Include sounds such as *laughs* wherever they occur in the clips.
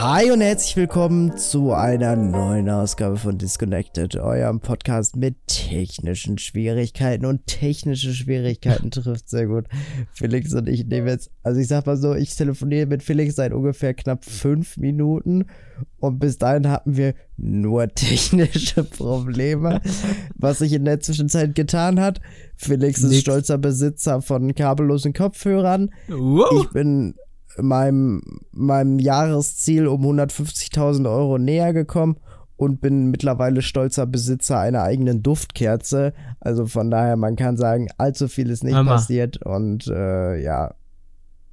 Hi und herzlich willkommen zu einer neuen Ausgabe von Disconnected, eurem Podcast mit technischen Schwierigkeiten. Und technische Schwierigkeiten trifft sehr gut. Felix und ich nehmen jetzt, also ich sag mal so, ich telefoniere mit Felix seit ungefähr knapp fünf Minuten und bis dahin hatten wir nur technische Probleme, was sich in der Zwischenzeit getan hat. Felix ist Nix. stolzer Besitzer von kabellosen Kopfhörern. Wow. Ich bin meinem, meinem Jahresziel um 150.000 Euro näher gekommen und bin mittlerweile stolzer Besitzer einer eigenen Duftkerze. Also von daher, man kann sagen, allzu viel ist nicht Hammer. passiert und äh, ja,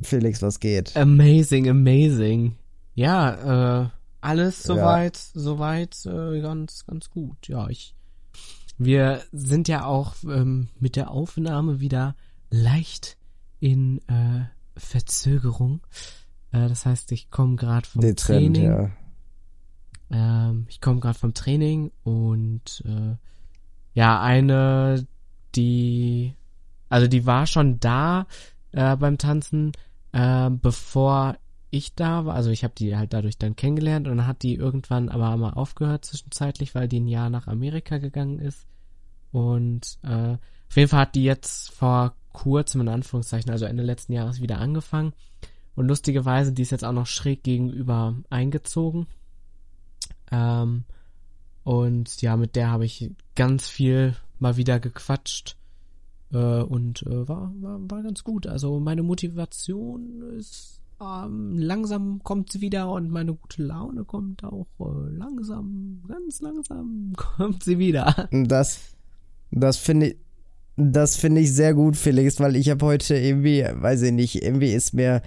Felix, was geht? Amazing, amazing. Ja, äh, alles Ja. soweit, soweit äh, ganz, ganz gut. Ja, ich. Wir sind ja auch ähm, mit der Aufnahme wieder leicht in äh, Verzögerung. Äh, das heißt, ich komme gerade vom Dezent, Training. ja. Ähm, ich komme gerade vom Training und äh, ja, eine, die, also die war schon da äh, beim Tanzen, äh, bevor ich da war. Also ich habe die halt dadurch dann kennengelernt und dann hat die irgendwann aber mal aufgehört zwischenzeitlich, weil die ein Jahr nach Amerika gegangen ist. Und äh, auf jeden Fall hat die jetzt vor kurzem in Anführungszeichen, also Ende letzten Jahres wieder angefangen. Und lustigerweise, die ist jetzt auch noch schräg gegenüber eingezogen. Ähm, und ja, mit der habe ich ganz viel mal wieder gequatscht. Äh, und äh, war, war, war ganz gut. Also meine Motivation ist ähm, langsam kommt sie wieder und meine gute Laune kommt auch äh, langsam, ganz langsam *laughs* kommt sie wieder. Das, das finde ich, das finde ich sehr gut, Felix, weil ich habe heute irgendwie, weiß ich nicht, irgendwie ist mir,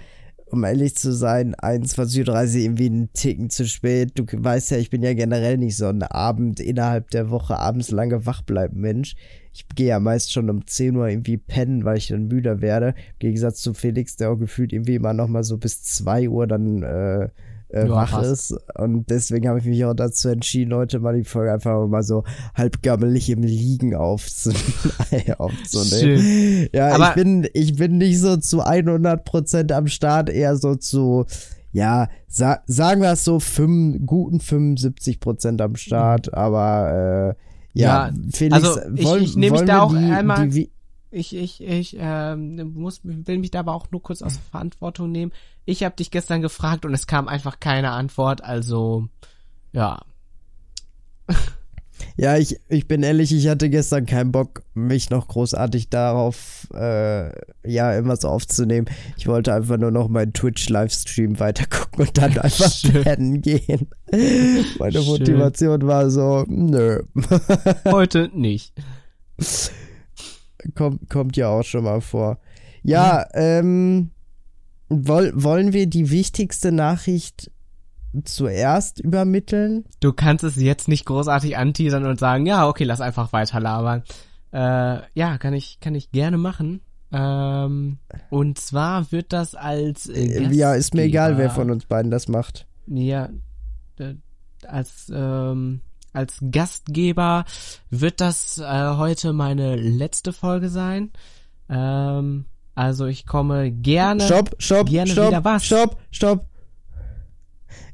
um ehrlich zu sein, 21.30 Uhr irgendwie einen Ticken zu spät. Du weißt ja, ich bin ja generell nicht so ein Abend innerhalb der Woche abends lange wach bleiben Mensch. Ich gehe ja meist schon um 10 Uhr irgendwie pennen, weil ich dann müder werde. Im Gegensatz zu Felix, der auch gefühlt irgendwie immer noch mal so bis 2 Uhr dann äh, äh, Ja, wach passt. ist. Und deswegen habe ich mich auch dazu entschieden, heute mal die Folge einfach mal so halb gammelig im Liegen aufzu *laughs* aufzunehmen. Schön. Ja, Aber- ich bin, ich bin nicht so zu 100% am Start, eher so zu, ja, sa sagen wir es so, fünf, guten 75% am Start, aber, äh, ja, Ja, Felix, also ich- wollen, ich nehm mich wollen da auch die, einmal- die, Ich, ich, ich ähm, muss, will mich da aber auch nur kurz aus der Verantwortung nehmen. Ich habe dich gestern gefragt und es kam einfach keine Antwort, also ja. *laughs* Ja, ich, ich bin ehrlich, ich hatte gestern keinen Bock, mich noch großartig darauf, äh, ja, irgendwas aufzunehmen. Ich wollte einfach nur noch meinen Twitch-Livestream weitergucken und dann *laughs* einfach Schön. pennen gehen. *laughs* Meine Schön. Motivation war so, nö. Heute nicht. kommt, kommt ja auch schon mal vor. Ja, ähm, woll, wollen wir die wichtigste Nachricht zuerst übermitteln? Du kannst es jetzt nicht großartig anteasern und sagen, ja, okay, lass einfach weiter labern. Äh, ja, kann ich, kann ich gerne machen. Ähm, und zwar wird das als äh, Äh, ja, ist mir egal, wer Gastgeber- von uns beiden das macht. Ja, als ähm, als Gastgeber wird das äh, heute meine letzte Folge sein. Ähm, also ich komme gerne. Stopp, stopp, gerne stopp, wieder was. stopp, stopp.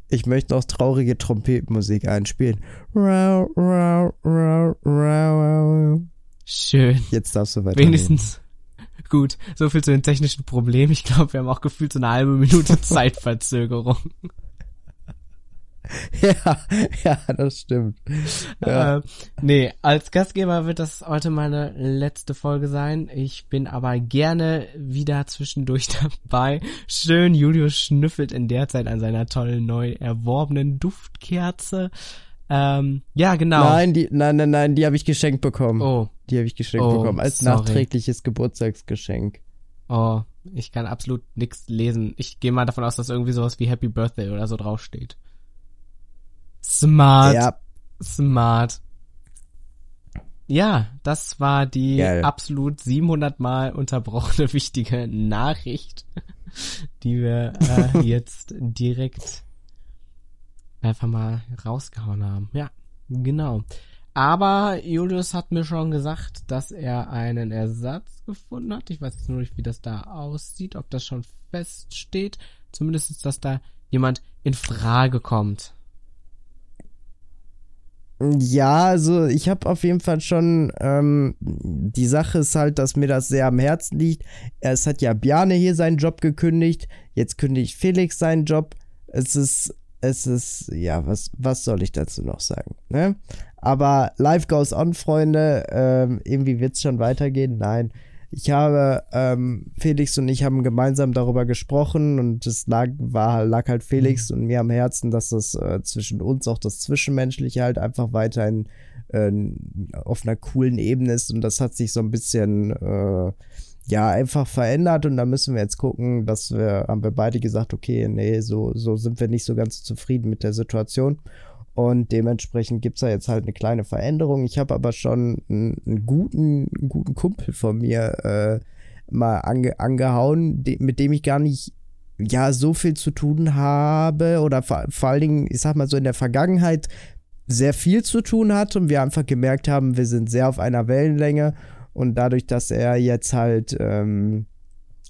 Ich möchte noch traurige Trompetenmusik einspielen. Rau, rau, rau, rau. Schön. Jetzt darfst du weiter. Wenigstens. *laughs* Gut, so viel zu den technischen Problemen. Ich glaube, wir haben auch gefühlt so eine halbe Minute *laughs* Zeitverzögerung. *laughs* Ja, ja, das stimmt. Ja. Äh, nee, als Gastgeber wird das heute meine letzte Folge sein. Ich bin aber gerne wieder zwischendurch *laughs* dabei. Schön, Julius schnüffelt in der Zeit an seiner tollen neu erworbenen Duftkerze. Ähm, ja, genau. Nein, die, nein, nein, nein, die habe ich geschenkt bekommen. Oh, Die habe ich geschenkt Oh, bekommen als sorry. nachträgliches Geburtstagsgeschenk. oh, ich kann absolut nichts lesen. Ich gehe mal davon aus, dass irgendwie sowas wie Happy Birthday oder so draufsteht. Smart. Ja, Smart. Ja, das war die Geil. absolut 700 Mal unterbrochene *laughs* wichtige Nachricht, die wir äh, *laughs* jetzt direkt einfach mal rausgehauen haben. Ja, genau. Aber Julius hat mir schon gesagt, dass er einen Ersatz gefunden hat. Ich weiß jetzt nur nicht, wie das da aussieht, ob das schon feststeht. Zumindest, dass da jemand in Frage kommt. Ja, also ich habe auf jeden Fall schon, ähm, die Sache ist halt, dass mir das sehr am Herzen liegt. Es hat ja Bjane hier seinen Job gekündigt, jetzt kündigt Felix seinen Job. Es ist, es ist, ja, was, was soll ich dazu noch sagen, ne? Aber life goes on, Freunde. Ähm, irgendwie wird es schon weitergehen. Nein, ich habe, ähm, Felix und ich haben gemeinsam darüber gesprochen und es lag, war, lag halt Felix mhm. und mir am Herzen, dass das äh, zwischen uns auch das Zwischenmenschliche halt einfach weiterhin äh, auf einer coolen Ebene ist und das hat sich so ein bisschen, äh, ja, einfach verändert und da müssen wir jetzt gucken, dass wir, haben wir beide gesagt, okay, nee, so, so sind wir nicht so ganz zufrieden mit der Situation und dementsprechend gibt es da jetzt halt eine kleine Veränderung. Ich habe aber schon einen, einen, guten, einen guten Kumpel von mir äh, mal ange, angehauen, de, mit dem ich gar nicht ja so viel zu tun habe oder vor, vor allen Dingen, ich sag mal so in der Vergangenheit sehr viel zu tun hat und wir einfach gemerkt haben, wir sind sehr auf einer Wellenlänge und dadurch, dass er jetzt halt ähm,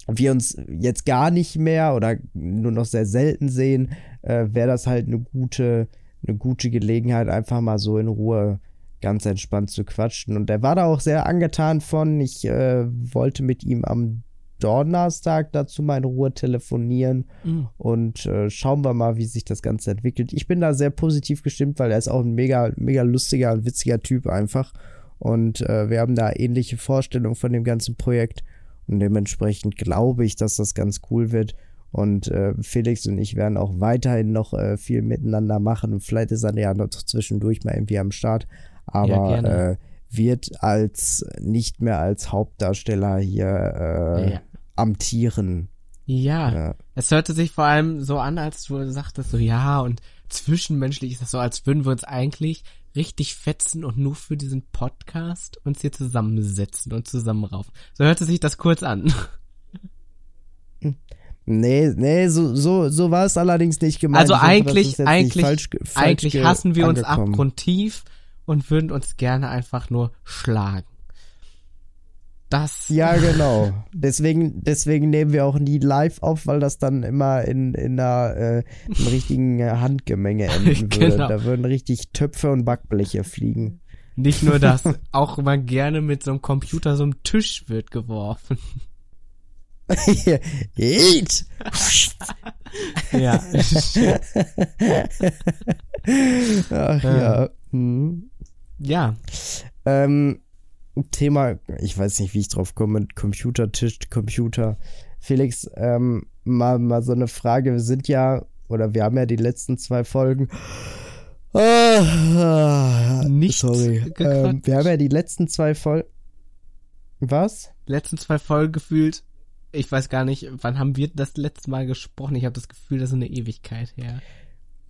wir uns jetzt gar nicht mehr oder nur noch sehr selten sehen, äh, wäre das halt eine gute eine gute Gelegenheit, einfach mal so in Ruhe ganz entspannt zu quatschen. Und er war da auch sehr angetan von. Ich äh, wollte mit ihm am Donnerstag dazu mal in Ruhe telefonieren mhm. und äh, schauen wir mal, wie sich das Ganze entwickelt. Ich bin da sehr positiv gestimmt, weil er ist auch ein mega, mega lustiger und witziger Typ einfach. Und äh, wir haben da ähnliche Vorstellungen von dem ganzen Projekt. Und dementsprechend glaube ich, dass das ganz cool wird. Und äh, Felix und ich werden auch weiterhin noch äh, viel miteinander machen. Und vielleicht ist er ja noch zwischendurch mal irgendwie am Start. Aber ja, äh, wird als nicht mehr als Hauptdarsteller hier äh, ja. amtieren. Ja, ja, es hörte sich vor allem so an, als du sagtest, so ja, und zwischenmenschlich ist das so, als würden wir uns eigentlich richtig fetzen und nur für diesen Podcast uns hier zusammensetzen und zusammenraufen. So hörte sich das kurz an. Nee, nee, so, so, so war es allerdings nicht gemeint. Also eigentlich, eigentlich, falsch, falsch eigentlich hassen wir uns abgrundtief und würden uns gerne einfach nur schlagen. Das. Ja, *laughs* genau. Deswegen, deswegen nehmen wir auch nie live auf, weil das dann immer in, in einer, äh, richtigen Handgemenge *laughs* enden würde. genau. Da würden richtig Töpfe und Backbleche fliegen. Nicht nur das, *laughs* auch immer gerne mit so einem Computer so einem Tisch wird geworfen. *laughs* Eat! ja. Ach ja. Hm. Ja. Ähm, Thema, ich weiß nicht, wie ich drauf komme, Computertisch, Computer. Felix, ähm, mal, mal so eine Frage. Wir sind ja, oder wir haben ja die letzten zwei Folgen. Ah, nicht sorry. Ähm, wir haben ja die letzten zwei Folgen. Was? Letzten zwei Folgen gefühlt ich weiß gar nicht, wann haben wir das letzte Mal gesprochen? Ich habe das Gefühl, das ist eine Ewigkeit her.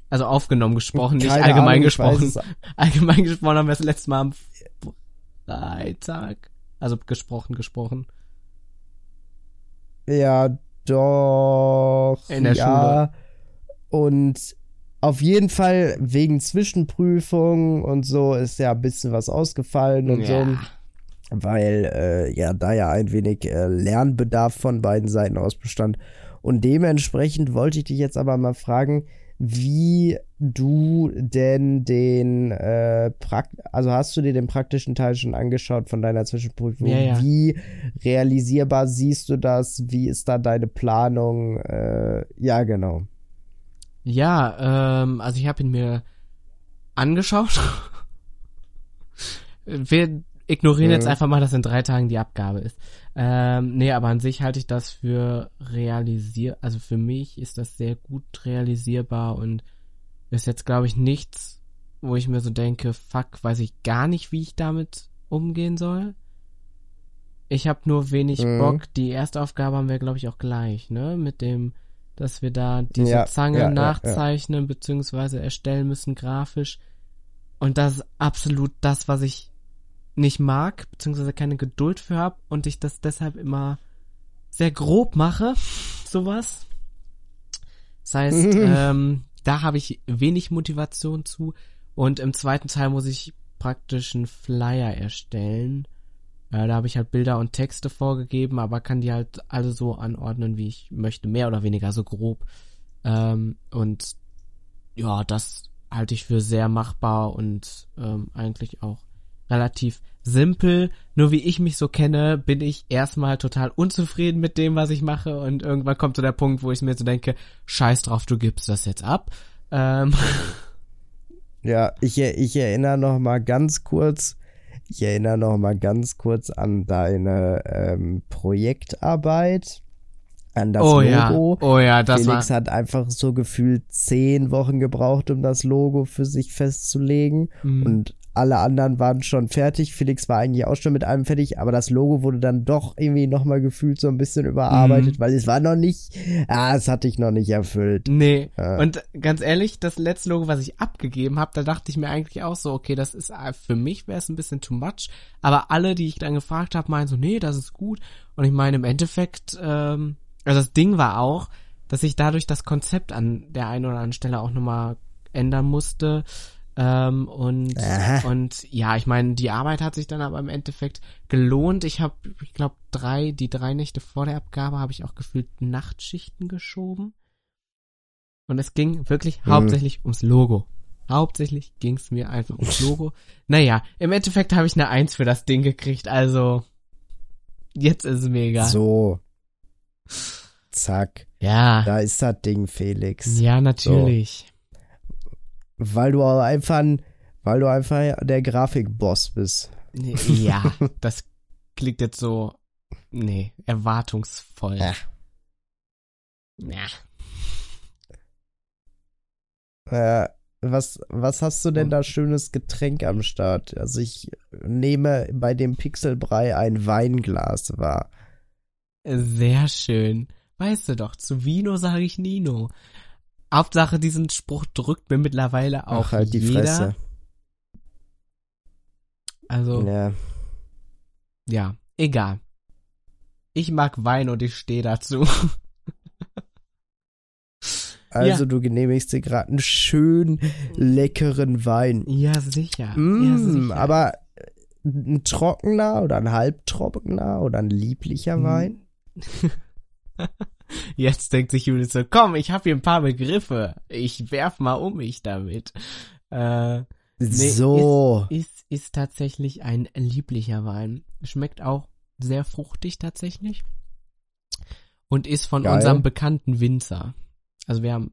Also aufgenommen gesprochen, Keine nicht allgemein Ahnung, gesprochen. *laughs* Allgemein gesprochen haben wir das letzte Mal am Freitag. Also gesprochen, gesprochen. Ja, doch. In der ja. Schule. Und auf jeden Fall wegen Zwischenprüfung und so ist ja ein bisschen was ausgefallen und ja. so weil äh, ja da ja ein wenig äh, Lernbedarf von beiden Seiten aus bestand. Und dementsprechend wollte ich dich jetzt aber mal fragen, wie du denn den äh, Prakt also hast du dir den praktischen Teil schon angeschaut von deiner Zwischenprüfung? Ja, ja. Wie realisierbar siehst du das? Wie ist da deine Planung? Äh, ja, genau. Ja, ähm, also ich habe ihn mir angeschaut. *laughs* Wir ignorieren mhm. jetzt einfach mal, dass in drei Tagen die Abgabe ist. Ähm, nee, aber an sich halte ich das für realisier, also für mich ist das sehr gut realisierbar und ist jetzt, glaube ich, nichts, wo ich mir so denke, fuck, weiß ich gar nicht, wie ich damit umgehen soll. Ich habe nur wenig mhm. Bock. Die erste Aufgabe haben wir, glaube ich, auch gleich, ne? Mit dem, dass wir da diese ja, Zange ja, nachzeichnen ja, beziehungsweise erstellen müssen grafisch. Und das ist absolut das, was ich nicht mag, beziehungsweise keine Geduld für habe und ich das deshalb immer sehr grob mache, *laughs* sowas. Das heißt, *laughs* ähm, da habe ich wenig Motivation zu. Und im zweiten Teil muss ich praktisch einen Flyer erstellen. Äh, da habe ich halt Bilder und Texte vorgegeben, aber kann die halt alle so anordnen, wie ich möchte, mehr oder weniger so grob. Ähm, und ja, das halte ich für sehr machbar und ähm, eigentlich auch relativ simpel. Nur wie ich mich so kenne, bin ich erstmal total unzufrieden mit dem, was ich mache und irgendwann kommt so der Punkt, wo ich mir so denke, scheiß drauf, du gibst das jetzt ab. Ähm. *laughs* Ja, ich, ich erinnere noch mal ganz kurz, ich erinnere noch mal ganz kurz an deine ähm, Projektarbeit an das oh, Logo. Ja. Oh ja, das Felix war... hat einfach so gefühlt zehn Wochen gebraucht, um das Logo für sich festzulegen. Mhm. Und alle anderen waren schon fertig. Felix war eigentlich auch schon mit allem fertig, aber das Logo wurde dann doch irgendwie nochmal gefühlt so ein bisschen überarbeitet, mhm. weil es war noch nicht, ah, es hatte ich noch nicht erfüllt. Nee. Ja. Und ganz ehrlich, das letzte Logo, was ich abgegeben habe, da dachte ich mir eigentlich auch so, okay, das ist äh, für mich wäre es ein bisschen too much. Aber alle, die ich dann gefragt habe, meinen so, nee, das ist gut. Und ich meine, im Endeffekt, ähm, also das Ding war auch, dass ich dadurch das Konzept an der einen oder anderen Stelle auch nochmal ändern musste. Ähm, und, und ja, ich meine, die Arbeit hat sich dann aber im Endeffekt gelohnt. Ich habe, ich glaube, drei, die drei Nächte vor der Abgabe habe ich auch gefühlt Nachtschichten geschoben. Und es ging wirklich mhm. hauptsächlich ums Logo. Hauptsächlich ging es mir einfach ums Logo. *laughs* naja, im Endeffekt habe ich eine Eins für das Ding gekriegt, also jetzt ist es mega. So. Zack. Ja. Da ist das Ding, Felix. Ja, natürlich. So weil du einfach, weil du einfach der Grafikboss bist. *laughs* Ja, das klingt jetzt so, nee, erwartungsvoll. Ja. Ja. Äh, was, was hast du denn da schönes Getränk am Start? Also ich nehme bei dem Pixelbrei ein Weinglas wahr. Sehr schön. Weißt du doch, zu Vino sage ich Nino. Hauptsache, diesen Spruch drückt mir mittlerweile auch Ach, halt die jeder. Fresse. Also. Ja. ja, egal. Ich mag Wein und ich stehe dazu. *laughs* Also ja. du genehmigst dir gerade einen schön leckeren Wein. Ja, sicher. Mm, ja, sicher. Aber ein trockener oder ein halbtrockener oder ein lieblicher mm. Wein? *laughs* Jetzt denkt sich Judith so, komm, ich habe hier ein paar Begriffe. Ich werf mal um mich damit. Äh, nee, so. Ist, ist, ist tatsächlich ein lieblicher Wein. Schmeckt auch sehr fruchtig tatsächlich. Und ist von Geil. unserem bekannten Winzer. Also wir haben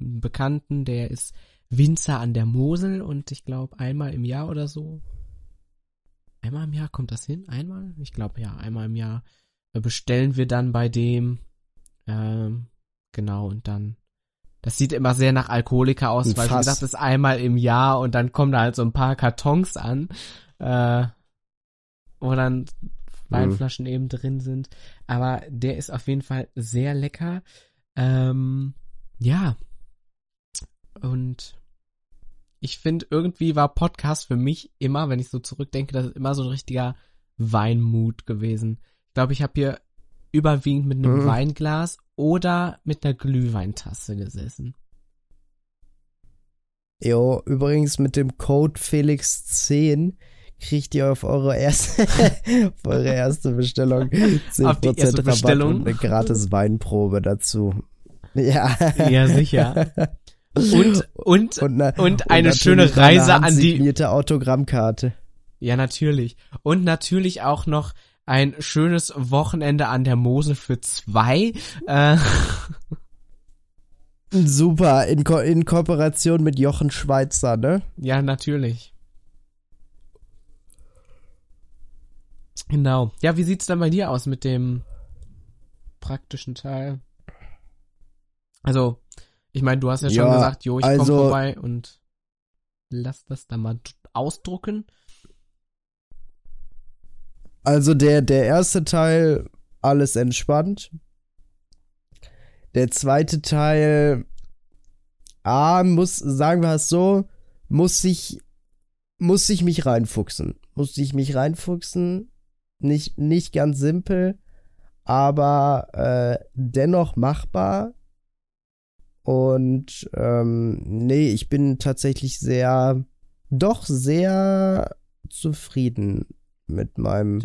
einen Bekannten, der ist Winzer an der Mosel und ich glaube einmal im Jahr oder so. Einmal im Jahr kommt das hin? Einmal? Ich glaube ja, einmal im Jahr bestellen wir dann bei dem. Ähm, genau, und dann. Das sieht immer sehr nach Alkoholiker aus, ein weil Fass. wie gesagt, das ist einmal im Jahr und dann kommen da halt so ein paar Kartons an, äh, wo dann Weinflaschen mhm. eben drin sind. Aber der ist auf jeden Fall sehr lecker. Ähm, ja. Und ich finde, irgendwie war Podcast für mich immer, wenn ich so zurückdenke, das ist immer so ein richtiger Weinmut gewesen glaube, ich habe hier überwiegend mit einem mhm. Weinglas oder mit einer Glühweintasse gesessen. Jo, übrigens mit dem Code Felix10 kriegt ihr auf eure erste, *laughs* auf eure erste Bestellung 10% auf die erste Rabatt Bestellung. und eine gratis Weinprobe dazu. Ja. Ja, sicher. Und, und, und, na, und eine und schöne Reise an die. Autogrammkarte. Ja, natürlich. Und natürlich auch noch ein schönes Wochenende an der Mosel für zwei. Äh. *laughs* Super, in, Ko in Kooperation mit Jochen Schweizer, ne? Ja, natürlich. Genau. Ja, wie sieht's dann bei dir aus mit dem praktischen Teil? Also, ich meine, du hast ja schon ja, gesagt, jo, ich also, komme vorbei und lass das da mal ausdrucken. Also der, der erste Teil, alles entspannt. Der zweite Teil, ah, muss, sagen wir es so, muss ich, muss ich mich reinfuchsen. Muss ich mich reinfuchsen. Nicht, nicht ganz simpel, aber äh, dennoch machbar. Und ähm, nee, ich bin tatsächlich sehr, doch sehr zufrieden mit meinem.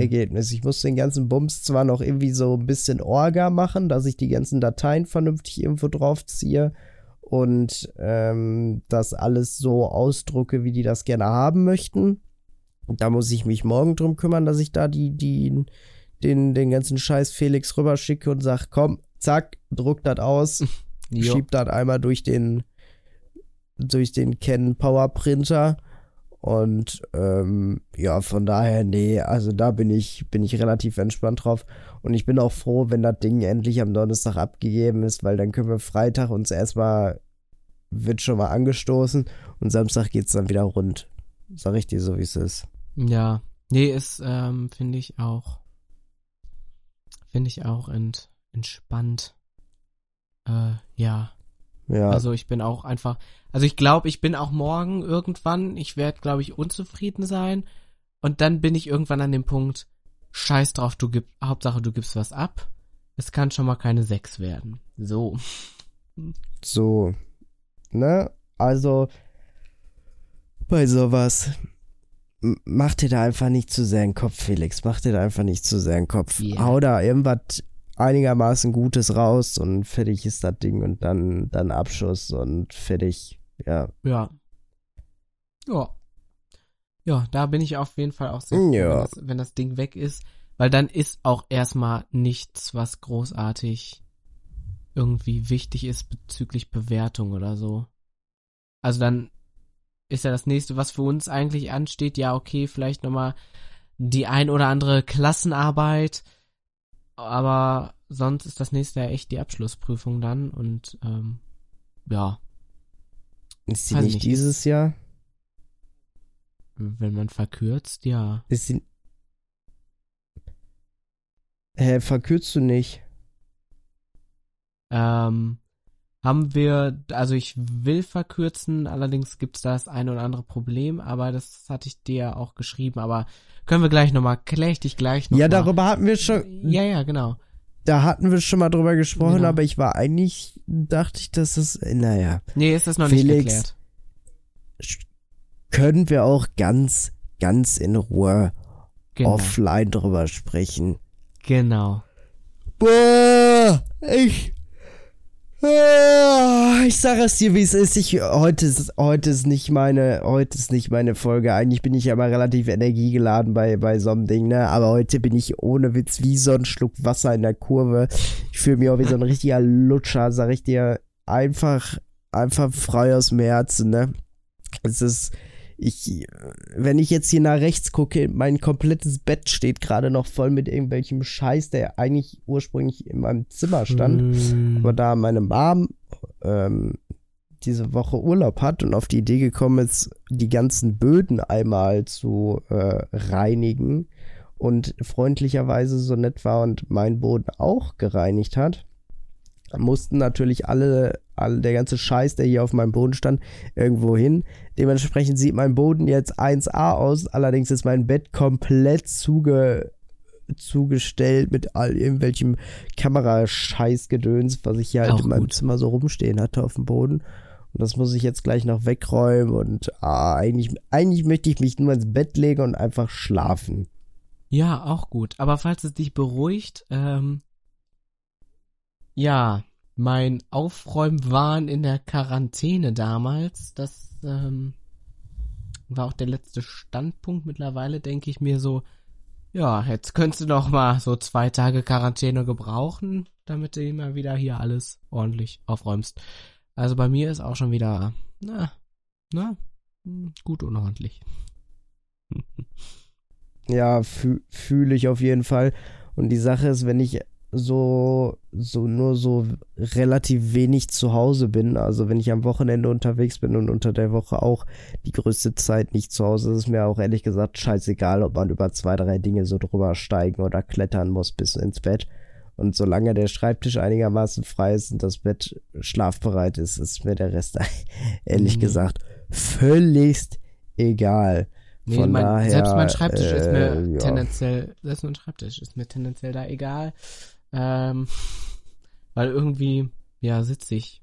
Ergebnis. Ich muss den ganzen Bums zwar noch irgendwie so ein bisschen Orga machen, dass ich die ganzen Dateien vernünftig irgendwo draufziehe und ähm, das alles so ausdrucke, wie die das gerne haben möchten. Da muss ich mich morgen drum kümmern, dass ich da die, die, den, den ganzen Scheiß Felix rüberschicke und sag, komm, zack, druck das aus, *laughs* schieb das einmal durch den, durch den Canon Power Printer. Und ähm, ja, von daher, nee, also da bin ich, bin ich relativ entspannt drauf. Und ich bin auch froh, wenn das Ding endlich am Donnerstag abgegeben ist, weil dann können wir Freitag uns erstmal, wird schon mal angestoßen und Samstag geht's dann wieder rund. Sag ich dir so, wie es ist. Ja. Nee, ist, ähm, finde ich auch. Finde ich auch ent, entspannt. Äh, ja. Ja, Also ich bin auch einfach, also ich glaube, ich bin auch morgen irgendwann, ich werde, glaube ich, unzufrieden sein. Und dann bin ich irgendwann an dem Punkt, scheiß drauf, du gib, Hauptsache du gibst was ab. Es kann schon mal keine sechs werden. So. so. Ne? Also, bei sowas, mach dir da einfach nicht zu sehr in den Kopf, Felix. Mach dir da einfach nicht zu sehr in den Kopf. Ja. Hau da irgendwas einigermaßen Gutes raus und fertig ist das Ding und dann, dann Abschuss und fertig. Ja. Ja. Ja. Ja, da bin ich auf jeden Fall auch sehr froh, Ja. wenn, das, wenn das Ding weg ist. Weil dann ist auch erstmal nichts, was großartig irgendwie wichtig ist bezüglich Bewertung oder so. Also dann ist ja das nächste, was für uns eigentlich ansteht, ja, okay, vielleicht nochmal die ein oder andere Klassenarbeit, aber sonst ist das nächste ja echt die Abschlussprüfung dann und ähm, ja, Ist sie nicht nicht. dieses Jahr? wenn man verkürzt, ja. Ist sie. Hä, verkürzt du nicht? Ähm, haben wir, also ich will verkürzen, allerdings gibt's da das eine oder andere Problem, aber das hatte ich dir ja auch geschrieben, aber können wir gleich nochmal, klär ich dich gleich nochmal. Ja, darüber hatten wir schon. Ja, ja, genau. Da hatten wir schon mal drüber gesprochen, Genau. aber ich war eigentlich, dachte ich, dass es. Naja. Nee, ist das noch Felix. nicht geklärt. können wir auch ganz, ganz in Ruhe Genau. offline drüber sprechen. Genau. Boah, ich. Ah, Ich sage es dir, wie es ist. Ich, heute, ist heute ist nicht meine, heute ist nicht meine Folge. Eigentlich bin ich ja immer relativ energiegeladen bei, bei so einem Ding, ne? Aber heute bin ich ohne Witz wie so ein Schluck Wasser in der Kurve. Ich fühle mich auch wie so ein richtiger Lutscher, sag ich dir. Einfach, einfach frei aus dem Herzen, ne? Es ist, ich, wenn ich jetzt hier nach rechts gucke, mein komplettes Bett steht gerade noch voll mit irgendwelchem Scheiß, der eigentlich ursprünglich in meinem Zimmer stand. Mm, Aber da meine Mom ähm, diese Woche Urlaub hat und auf die Idee gekommen ist, die ganzen Böden einmal zu äh, reinigen und freundlicherweise so nett war und mein Boden auch gereinigt hat, mussten natürlich alle, alle, der ganze Scheiß, der hier auf meinem Boden stand, irgendwo hin. Dementsprechend sieht mein Boden jetzt 1A aus, allerdings ist mein Bett komplett zuge, zugestellt mit all irgendwelchem Kamerascheißgedöns, was ich hier halt Auch in meinem gut. Zimmer so rumstehen hatte auf dem Boden. Und das muss ich jetzt gleich noch wegräumen und ah, eigentlich, eigentlich möchte ich mich nur ins Bett legen und einfach schlafen. Ja, auch gut. Aber falls es dich beruhigt, ähm, ja, mein Aufräumwahn in der Quarantäne damals, das ähm, war auch der letzte Standpunkt. Mittlerweile denke ich mir so, ja, jetzt könntest du doch mal so zwei Tage Quarantäne gebrauchen, damit du immer wieder hier alles ordentlich aufräumst. Also bei mir ist auch schon wieder, na, na, gut unordentlich. *laughs* Ja, fü fühle ich auf jeden Fall. Und die Sache ist, wenn ich so, so nur so relativ wenig zu Hause bin, also wenn ich am Wochenende unterwegs bin und unter der Woche auch die größte Zeit nicht zu Hause, ist es mir auch ehrlich gesagt scheißegal, ob man über zwei, drei Dinge so drüber steigen oder klettern muss bis ins Bett. Und solange der Schreibtisch einigermaßen frei ist und das Bett schlafbereit ist, ist mir der Rest *laughs* ehrlich Mhm. gesagt völligst egal. Nee, Von mein, daher, selbst mein Schreibtisch ist mir äh, ja. tendenziell, selbst mein Schreibtisch ist mir tendenziell da egal. Ähm, *laughs* weil irgendwie, ja, sitze ich.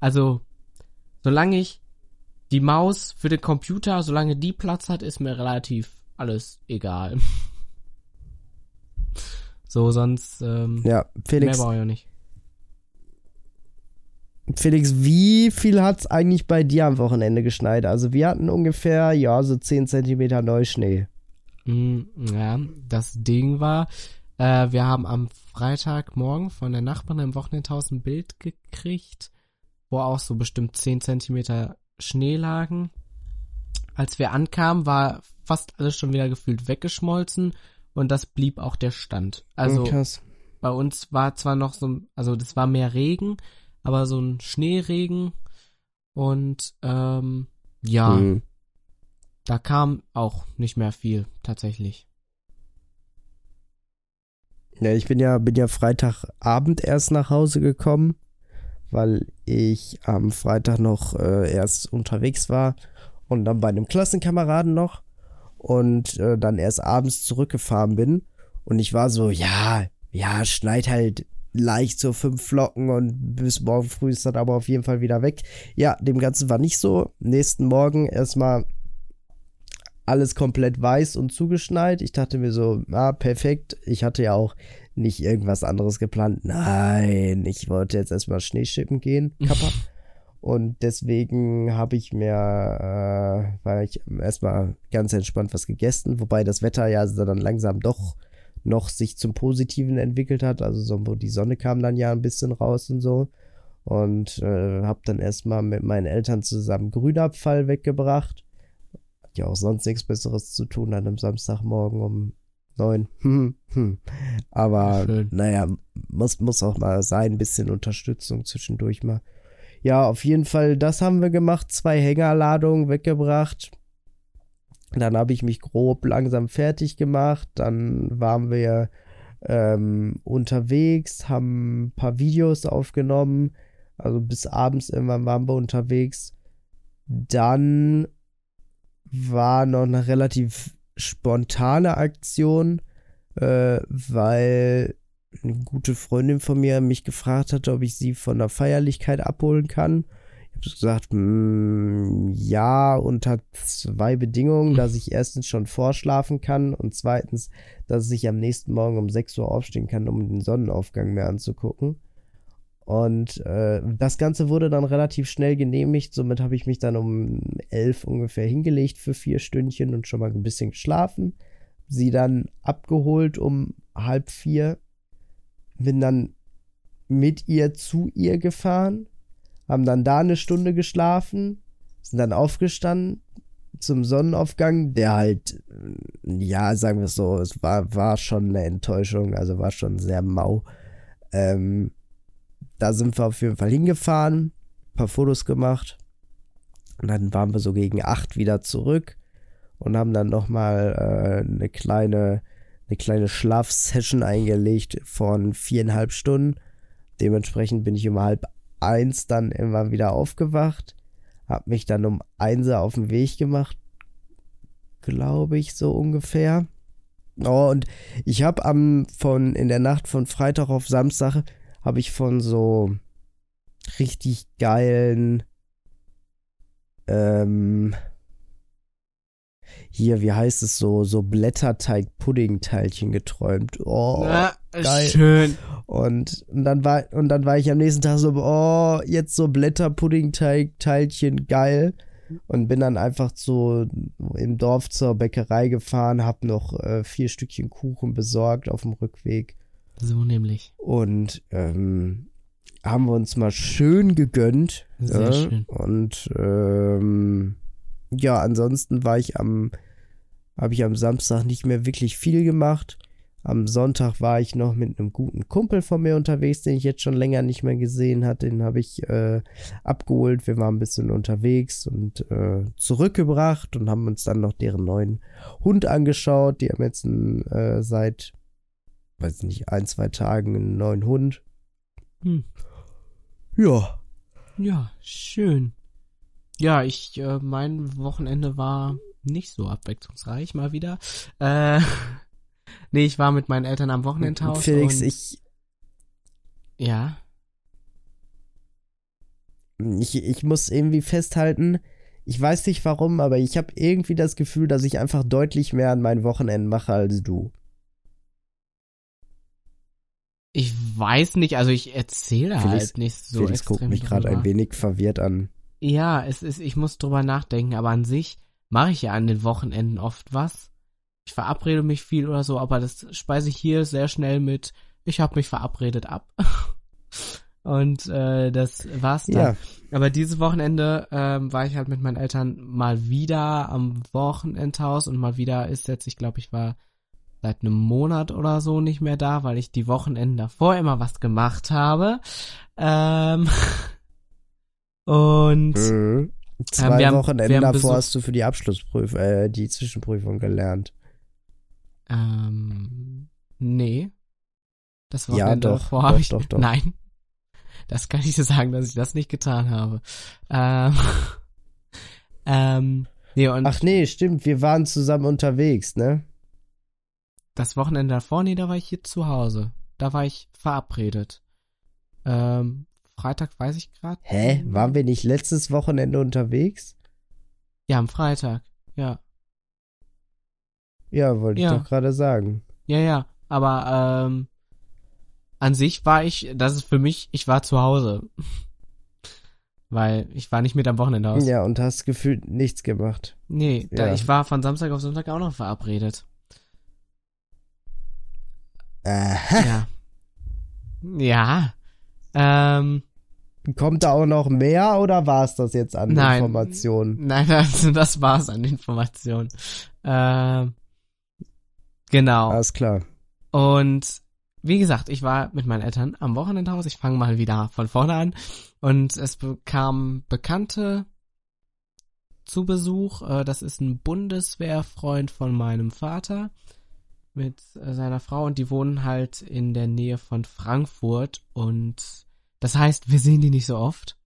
Also, solange ich die Maus für den Computer, solange die Platz hat, ist mir relativ alles egal. *laughs* so, sonst ähm, Ja, Felix, mehr brauche ich auch nicht. Felix, wie viel hat's eigentlich bei dir am Wochenende geschneit? Also wir hatten ungefähr, ja, so 10 Zentimeter Neuschnee. Mm, Ja, das Ding war, äh, wir haben am Freitagmorgen von der Nachbarin im Wochenendhaus ein Bild gekriegt, wo auch so bestimmt 10 Zentimeter Schnee lagen. Als wir ankamen, war fast alles schon wieder gefühlt weggeschmolzen und das blieb auch der Stand. Also Krass. bei uns war zwar noch so, also das war mehr Regen, aber so ein Schneeregen und ähm, ja, Hm. da kam auch nicht mehr viel tatsächlich. Ja, ich bin ja, bin ja Freitagabend erst nach Hause gekommen, weil ich am Freitag noch äh, erst unterwegs war und dann bei einem Klassenkameraden noch und äh, dann erst abends zurückgefahren bin. Und ich war so, ja, ja, schneit halt leicht so fünf Flocken und bis morgen früh ist das aber auf jeden Fall wieder weg. Ja, dem Ganzen war nicht so. Nächsten Morgen erstmal alles komplett weiß und zugeschneit. Ich dachte mir so, ah, perfekt. Ich hatte ja auch nicht irgendwas anderes geplant. Nein, ich wollte jetzt erstmal Schneeschippen gehen, *laughs* Kappa. Und deswegen habe ich mir, äh, war ich erstmal ganz entspannt was gegessen, wobei das Wetter ja dann langsam doch noch sich zum Positiven entwickelt hat. Also so, wo die Sonne kam dann ja ein bisschen raus und so. Und äh, habe dann erstmal mit meinen Eltern zusammen Grünabfall weggebracht. Hat ja auch sonst nichts Besseres zu tun an einem Samstagmorgen um neun. Hm, hm. Aber Schön. naja, muss, muss auch mal sein, ein bisschen Unterstützung zwischendurch mal. Ja, auf jeden Fall, das haben wir gemacht. Zwei Hängerladungen weggebracht. Dann habe ich mich grob langsam fertig gemacht. Dann waren wir ähm, unterwegs, haben ein paar Videos aufgenommen. Also bis abends irgendwann waren wir unterwegs. Dann war noch eine relativ spontane Aktion, äh, weil eine gute Freundin von mir mich gefragt hatte, ob ich sie von der Feierlichkeit abholen kann. Ich habe gesagt, mm, ja, unter zwei Bedingungen, *laughs* dass ich erstens schon vorschlafen kann und zweitens, dass ich am nächsten Morgen um 6 Uhr aufstehen kann, um den Sonnenaufgang mir anzugucken. Und äh, das Ganze wurde dann relativ schnell genehmigt. Somit habe ich mich dann um elf ungefähr hingelegt für vier Stündchen und schon mal ein bisschen geschlafen. Sie dann abgeholt um halb vier. Bin dann mit ihr zu ihr gefahren. Haben dann da eine Stunde geschlafen. Sind dann aufgestanden zum Sonnenaufgang, der halt, ja, sagen wir es so, es war, war schon eine Enttäuschung, also war schon sehr mau. Ähm, da sind wir auf jeden Fall hingefahren, ein paar Fotos gemacht. Und dann waren wir so gegen acht wieder zurück und haben dann nochmal äh, eine kleine, eine kleine Schlafsession eingelegt von viereinhalb Stunden. Dementsprechend bin ich um halb eins dann immer wieder aufgewacht, hab mich dann um eins auf den Weg gemacht, glaube ich, so ungefähr. Oh, und ich habe am von in der Nacht von Freitag auf Samstag habe ich von so richtig geilen ähm hier, wie heißt es so, so Blätterteig-Pudding-Teilchen geträumt. Oh, Ah, geil. schön. und, und dann war und dann war ich am nächsten Tag so, oh, jetzt so Blätterpudding-Teilchen, geil. Und bin dann einfach so im Dorf zur Bäckerei gefahren, hab noch äh, vier Stückchen Kuchen besorgt auf dem Rückweg. So nämlich. Und ähm, haben wir uns mal schön gegönnt. Sehr ja, schön. Und ähm, ja, ansonsten war ich am, habe ich am Samstag nicht mehr wirklich viel gemacht. Am Sonntag war ich noch mit einem guten Kumpel von mir unterwegs, den ich jetzt schon länger nicht mehr gesehen hatte. Den habe ich äh, abgeholt. Wir waren ein bisschen unterwegs und äh, zurückgebracht und haben uns dann noch deren neuen Hund angeschaut. Die haben jetzt einen, äh, seit, weiß ich nicht, ein, zwei Tagen einen neuen Hund. Hm. Ja. Ja, schön. Ja, ich, äh, mein Wochenende war nicht so abwechslungsreich mal wieder. Äh, *laughs* nee, ich war mit meinen Eltern am Wochenendhaus. Felix, und, ich, Ja. ich, ich muss irgendwie festhalten, Ich weiß nicht warum, aber ich habe irgendwie das Gefühl, dass ich einfach deutlich mehr an meinen Wochenenden mache als du. Ich weiß nicht, also ich erzähle Felix- halt nicht so Felix extrem guckt mich gerade ein wenig verwirrt an. Ja, es ist, ich muss drüber nachdenken, aber an sich mache ich ja an den Wochenenden oft was. Ich verabrede mich viel oder so, aber das speise ich hier sehr schnell mit, ich habe mich verabredet ab. *laughs* Und äh, das war's dann. Ja, Aber dieses Wochenende ähm, war ich halt mit meinen Eltern mal wieder am Wochenendhaus und mal wieder ist jetzt, ich glaube, ich war seit einem Monat oder so nicht mehr da, weil ich die Wochenenden davor immer was gemacht habe. Ähm, *laughs* und mhm. zwei wir haben- Wochenenden davor Besuch- hast du für die Abschlussprüfung, äh, die Zwischenprüfung gelernt. ähm, nee. Das Ja, Wochenende doch, davor habe ich doch, doch. nein. *laughs* Das kann ich dir sagen, dass ich das nicht getan habe. Ähm, *laughs* ähm, nee, und Ach nee, stimmt, wir waren zusammen unterwegs, ne? Das Wochenende davor, nee, da war ich hier zu Hause. Da war ich verabredet. Ähm, Freitag weiß ich gerade. Hä? Waren wir nicht letztes Wochenende unterwegs? Ja, am Freitag. Ja. Ja, wollte Ja. ich doch gerade sagen. Ja, ja. Aber ähm, an sich war ich, das ist für mich, ich war zu Hause. *laughs* Weil ich war nicht mit am Wochenende aus. Ja, und hast gefühlt nichts gemacht. Nee, da, Ja. ich war von Samstag auf Sonntag auch noch verabredet. Aha. Ja. ja. Ähm, Kommt da auch noch mehr oder war es das jetzt an Nein. Informationen? nein, das, *laughs* das war's an Informationen. Ähm, genau. Alles klar. Und wie gesagt, ich war mit meinen Eltern am Wochenendhaus. Ich fange mal wieder von vorne an. Und es kamen Bekannte zu Besuch. Äh, Das ist ein Bundeswehrfreund von meinem Vater mit äh, seiner Frau und die wohnen halt in der Nähe von Frankfurt und das heißt, wir sehen die nicht so oft.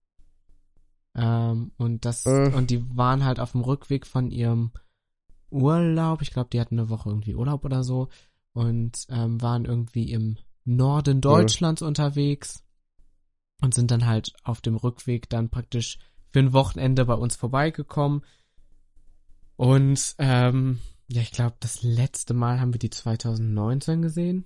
Ähm, und das Äh. und die waren halt auf dem Rückweg von ihrem Urlaub. Ich glaube, die hatten eine Woche irgendwie Urlaub oder so und ähm, waren irgendwie im Norden Deutschlands unterwegs und sind dann halt auf dem Rückweg dann praktisch für ein Wochenende bei uns vorbeigekommen. Und ähm, ja, ich glaube, das letzte Mal haben wir die 2019 gesehen.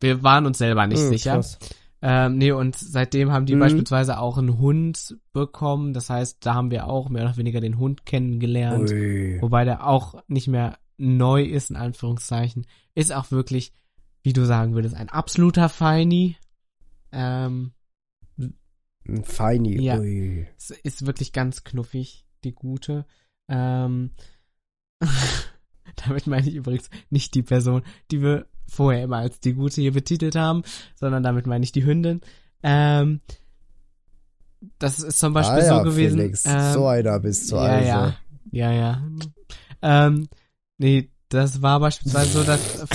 Wir waren uns selber nicht Hm, sicher. krass. Ähm, nee, und seitdem haben die Mhm. beispielsweise auch einen Hund bekommen. Das heißt, da haben wir auch mehr oder weniger den Hund kennengelernt. Ui. Wobei der auch nicht mehr neu ist, in Anführungszeichen. Ist auch wirklich, wie du sagen würdest, ein absoluter Feini. Ähm, Ein Feini. Ja. Ui. es ist wirklich ganz knuffig, die gute. Ähm, *laughs* damit meine ich übrigens nicht die Person, die wir vorher immer als die gute hier betitelt haben, sondern damit meine ich die Hündin. Ähm, das ist zum Beispiel ah, ja, so gewesen. Felix, ähm, so einer bist du ja, also. ja, ja, ja. Ähm, nee, das war beispielsweise so, dass,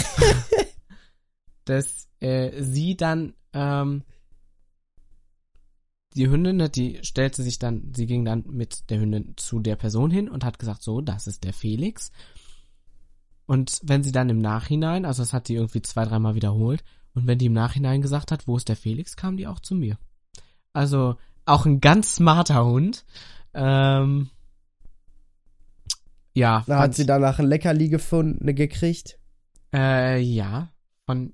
*laughs* dass äh, sie dann ähm, die Hündin, ne, die stellte sich dann, sie ging dann mit der Hündin zu der Person hin und hat gesagt, so, das ist der Felix. Und wenn sie dann im Nachhinein, also das hat die irgendwie zwei, dreimal wiederholt, und wenn die im Nachhinein gesagt hat, wo ist der Felix, kam die auch zu mir. Also auch ein ganz smarter Hund. Ähm, ja, Na, hat sie danach ein Leckerli gefunden, gekriegt? äh, ja, von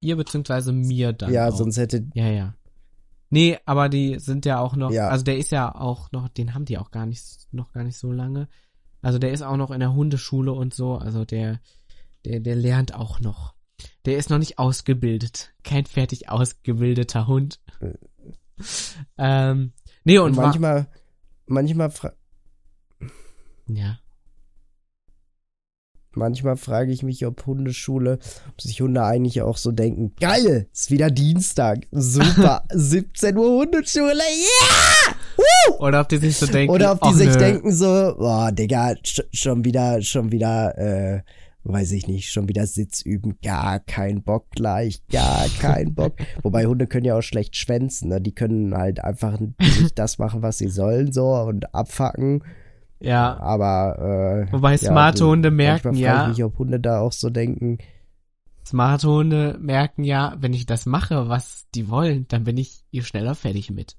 ihr beziehungsweise mir dann. ja, auch. sonst hätte. Ja, ja. Nee, aber die sind ja auch noch, Ja. also der ist ja auch noch, den haben die auch gar nicht, noch gar nicht so lange. Also der ist auch noch in der Hundeschule und so, also der, der, der lernt auch noch. Der ist noch nicht ausgebildet. Kein fertig ausgebildeter Hund. ähm, nee, und Und manchmal, manchmal, ja. Manchmal frage ich mich, ob Hundeschule, ob sich Hunde eigentlich auch so denken, geil, ist wieder Dienstag, super, *laughs* 17 Uhr Hundeschule, yeah! Oder ob die sich so denken. Oder ob die sich nö. denken so, boah, Digga, sch schon wieder, schon wieder, äh, weiß ich nicht, schon wieder Sitz üben, gar kein Bock gleich, gar kein Bock. *laughs* Wobei Hunde können ja auch schlecht schwänzen, ne? Die können halt einfach nicht das machen, was sie sollen, so und abfacken. Ja. Aber, äh, Wobei ja, smarte so, Hunde merken frage ja, ich mich, ob Hunde da auch so denken. smarte Hunde merken ja, wenn ich das mache, was die wollen, dann bin ich ihr schneller fertig mit.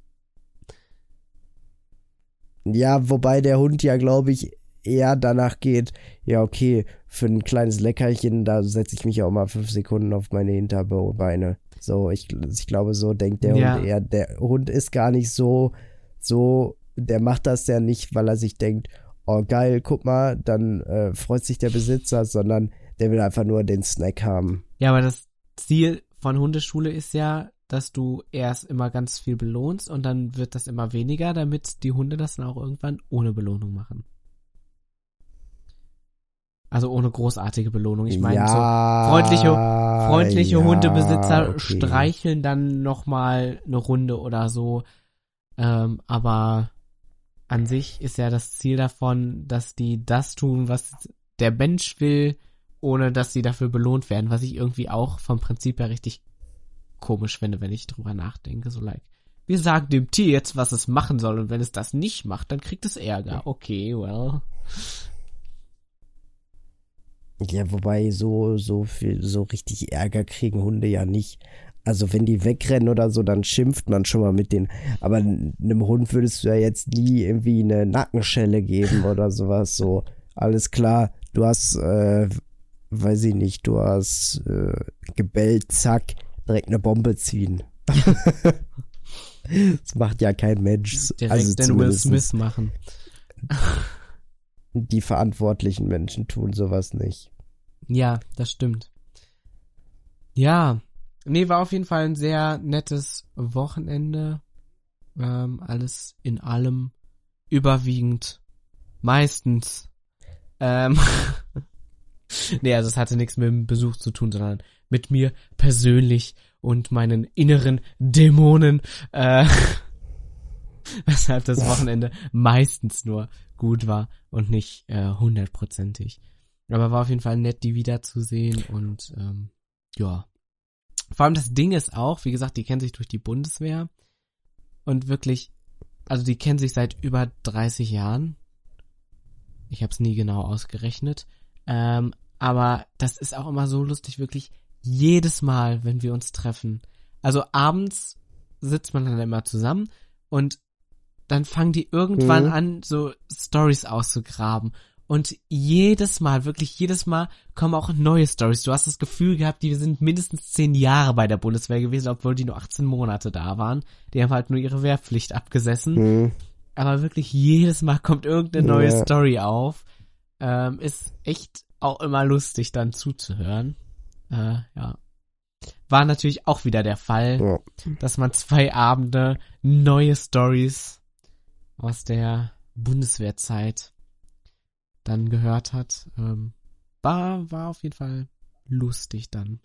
Ja, wobei der Hund ja, glaube ich, eher danach geht, ja, okay, für ein kleines Leckerchen, da setze ich mich auch mal fünf Sekunden auf meine Hinterbeine. So, ich, ich glaube, so denkt der Ja. Hund eher. Der Hund ist gar nicht so, so, der macht das ja nicht, weil er sich denkt, oh geil, guck mal, dann äh, freut sich der Besitzer, sondern der will einfach nur den Snack haben. Ja, aber das Ziel von Hundeschule ist ja, dass du erst immer ganz viel belohnst und dann wird das immer weniger, damit die Hunde das dann auch irgendwann ohne Belohnung machen. Also ohne großartige Belohnung. Ich meine, so ja, freundliche- freundliche ja, Hundebesitzer okay. streicheln dann nochmal eine Runde oder so. Ähm, aber an sich ist ja das Ziel davon, dass die das tun, was der Mensch will, ohne dass sie dafür belohnt werden, was ich irgendwie auch vom Prinzip her richtig komisch finde, wenn ich drüber nachdenke. So like, wir sagen dem Tier jetzt, was es machen soll und wenn es das nicht macht, dann kriegt es Ärger. Okay, well. Ja, wobei so, so viel, so richtig Ärger kriegen Hunde ja nicht. Also wenn die wegrennen oder so, dann schimpft man schon mal mit denen. Aber einem Hund würdest du ja jetzt nie irgendwie eine Nackenschelle geben oder sowas. So, alles klar, du hast, äh, weiß ich nicht, du hast äh, gebellt, zack, direkt eine Bombe ziehen. *laughs* das macht ja kein Mensch. Direkt also den Will Smith machen. *laughs* die verantwortlichen Menschen tun sowas nicht. Ja, das stimmt. Ja, nee, war auf jeden Fall ein sehr nettes Wochenende. Ähm, alles in allem überwiegend, meistens. Ähm, *laughs* nee, also es hatte nichts mit dem Besuch zu tun, sondern mit mir persönlich und meinen inneren Dämonen. Äh, *laughs* weshalb das Wochenende meistens nur gut war und nicht äh, hundertprozentig. Aber war auf jeden Fall nett, die wiederzusehen und ähm, ja. Vor allem das Ding ist auch, wie gesagt, die kennen sich durch die Bundeswehr und wirklich, also die kennen sich seit über 30 Jahren. Ich habe es nie genau ausgerechnet. Ähm, aber das ist auch immer so lustig, wirklich jedes Mal, wenn wir uns treffen. Also abends sitzt man dann immer zusammen und dann fangen die irgendwann Mhm. an, so Stories auszugraben. Und jedes Mal, wirklich jedes Mal kommen auch neue Stories. Du hast das Gefühl gehabt, die sind mindestens zehn Jahre bei der Bundeswehr gewesen, obwohl die nur 18 Monate da waren. Die haben halt nur ihre Wehrpflicht abgesessen. Hm. Aber wirklich jedes Mal kommt irgendeine neue Ja. Story auf. Ähm, ist echt auch immer lustig dann zuzuhören. Äh, ja. War natürlich auch wieder der Fall, Ja. dass man zwei Abende neue Stories aus der Bundeswehrzeit dann gehört hat. Ähm, war, war auf jeden Fall lustig dann.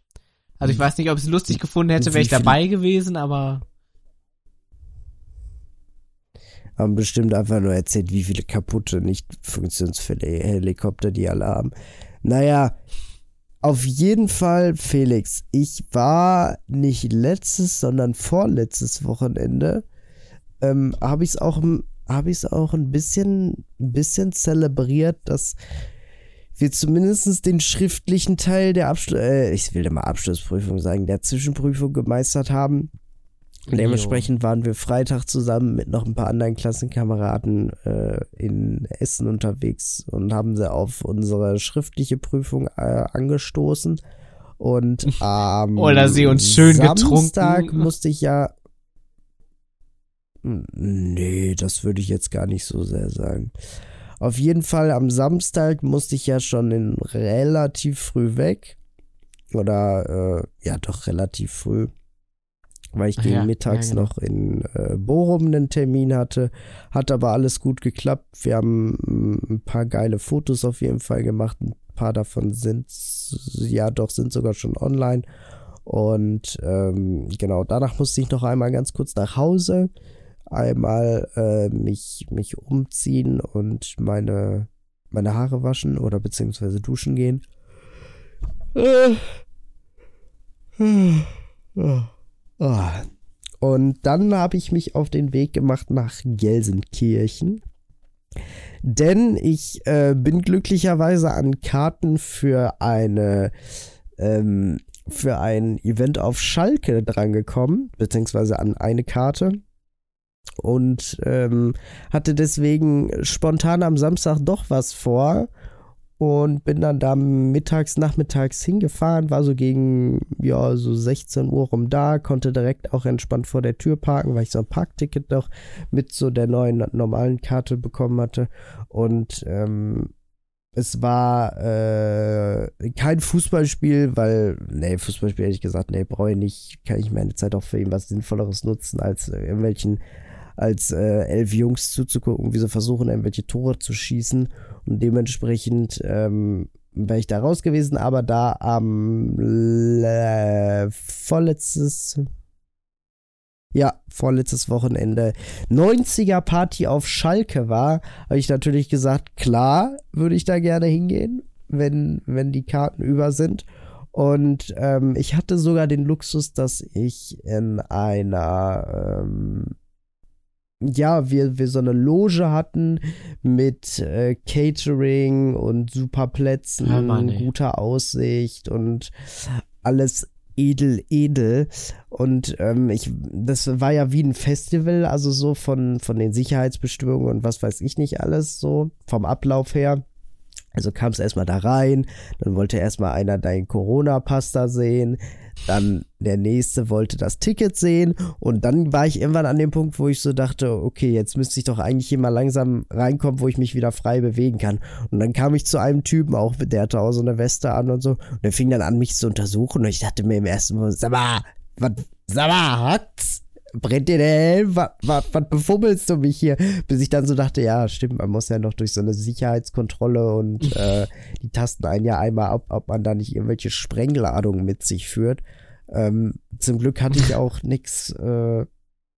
Also ich weiß nicht, ob ich es lustig gefunden hätte, wäre ich dabei gewesen, aber haben bestimmt einfach nur erzählt, wie viele kaputte, nicht funktionsfähige Helikopter die alle haben. Naja, auf jeden Fall, Felix, ich war nicht letztes, sondern vorletztes Wochenende, ähm, habe ich es auch, habe ich es auch ein bisschen, ein bisschen zelebriert, dass wir zumindest den schriftlichen Teil der Abschluss, äh, ich will immer Abschlussprüfung sagen, der Zwischenprüfung gemeistert haben. Dementsprechend waren wir Freitag zusammen mit noch ein paar anderen Klassenkameraden äh, in Essen unterwegs und haben sie auf unsere schriftliche Prüfung äh, angestoßen. Und *laughs* am Oder sie uns schön Samstag getrunken. musste ich ja. Hm, Nee, das würde ich jetzt gar nicht so sehr sagen. Auf jeden Fall am Samstag musste ich ja schon relativ früh weg. Oder äh, ja, doch relativ früh. Weil ich Ach gegen ja, mittags ja, genau. noch in äh, Bochum einen Termin hatte. Hat aber alles gut geklappt. Wir haben mm, ein paar geile Fotos auf jeden Fall gemacht. Ein paar davon sind, ja doch, sind sogar schon online. Und ähm, genau, danach musste ich noch einmal ganz kurz nach Hause. Einmal äh, mich, mich umziehen und meine, meine Haare waschen oder beziehungsweise duschen gehen. Und dann habe ich mich auf den Weg gemacht nach Gelsenkirchen. Denn ich äh, bin glücklicherweise an Karten für eine ähm, für ein Event auf Schalke drangekommen, beziehungsweise an eine Karte. Und ähm, hatte deswegen spontan am Samstag doch was vor und bin dann da mittags, nachmittags hingefahren, war so gegen, ja, so 16 Uhr rum da, konnte direkt auch entspannt vor der Tür parken, weil ich so ein Parkticket noch mit so der neuen normalen Karte bekommen hatte. Und ähm, es war äh, kein Fußballspiel, weil, nee, Fußballspiel hätte ich gesagt, nee, brauche ich nicht, kann ich meine Zeit auch für irgendwas Sinnvolleres nutzen, als irgendwelchen, als äh, elf Jungs zuzugucken, wie sie versuchen, irgendwelche Tore zu schießen. Und dementsprechend ähm, wäre ich da raus gewesen, aber da am äh, vorletztes, ja, vorletztes Wochenende 90er Party auf Schalke war, habe ich natürlich gesagt, klar, würde ich da gerne hingehen, wenn, wenn die Karten über sind. Und ähm, ich hatte sogar den Luxus, dass ich in einer, ähm, ja, wir, wir so eine Loge hatten mit äh, Catering und super Plätzen, Ja, guter Aussicht und alles edel, edel. Und ähm, ich, das war ja wie ein Festival, also so von, von den Sicherheitsbestimmungen und was weiß ich nicht alles, so vom Ablauf her. Also kam es erstmal da rein, dann wollte erstmal einer deinen Corona-Pass da sehen, dann der nächste wollte das Ticket sehen und dann war ich irgendwann an dem Punkt, wo ich so dachte, okay, jetzt müsste ich doch eigentlich hier mal langsam reinkommen, wo ich mich wieder frei bewegen kann. Und dann kam ich zu einem Typen auch, der hatte auch so eine Weste an und so und der fing dann an, mich zu untersuchen und ich dachte mir im ersten Moment, sag mal, was, sag mal, hat's? Brennt dir der Helm? Was, was, was befummelst du mich hier? Bis ich dann so dachte, ja, stimmt, man muss ja noch durch so eine Sicherheitskontrolle und *laughs* äh, die tasten einen ja einmal ab, ob man da nicht irgendwelche Sprengladungen mit sich führt. Ähm, zum Glück hatte ich auch nichts äh,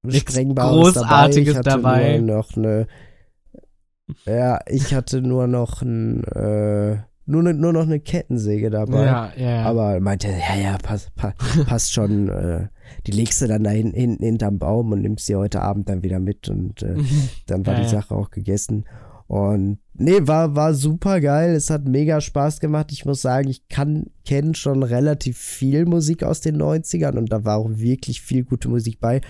Sprengbares Großartiges dabei. Ich hatte dabei. Nur noch eine, ja, ich hatte nur noch ein, äh, nur, ne, nur noch eine Kettensäge dabei. Ja, ja. Aber meinte, ja, ja, pass, pa, passt schon. *laughs* Äh, die legst du dann da hin, hinten hinterm Baum und nimmst sie heute Abend dann wieder mit. Und äh, dann war Ja, die. Sache auch gegessen. Und nee, war, war super geil. Es hat mega Spaß gemacht. Ich muss sagen, ich kann, kenne schon relativ viel Musik aus den 90ern und da war auch wirklich viel gute Musik bei.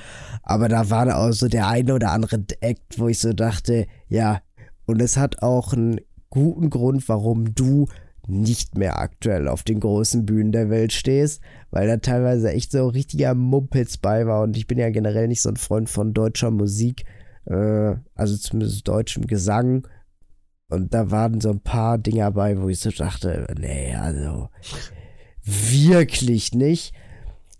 Aber da war auch so der eine oder andere Act, wo ich so dachte, ja, und es hat auch einen guten Grund, warum du nicht mehr aktuell auf den großen Bühnen der Welt stehst, weil da teilweise echt so richtiger Mumpitz bei war und ich bin ja generell nicht so ein Freund von deutscher Musik, äh, also zumindest deutschem Gesang und da waren so ein paar Dinger bei, wo ich so dachte, nee, also wirklich nicht.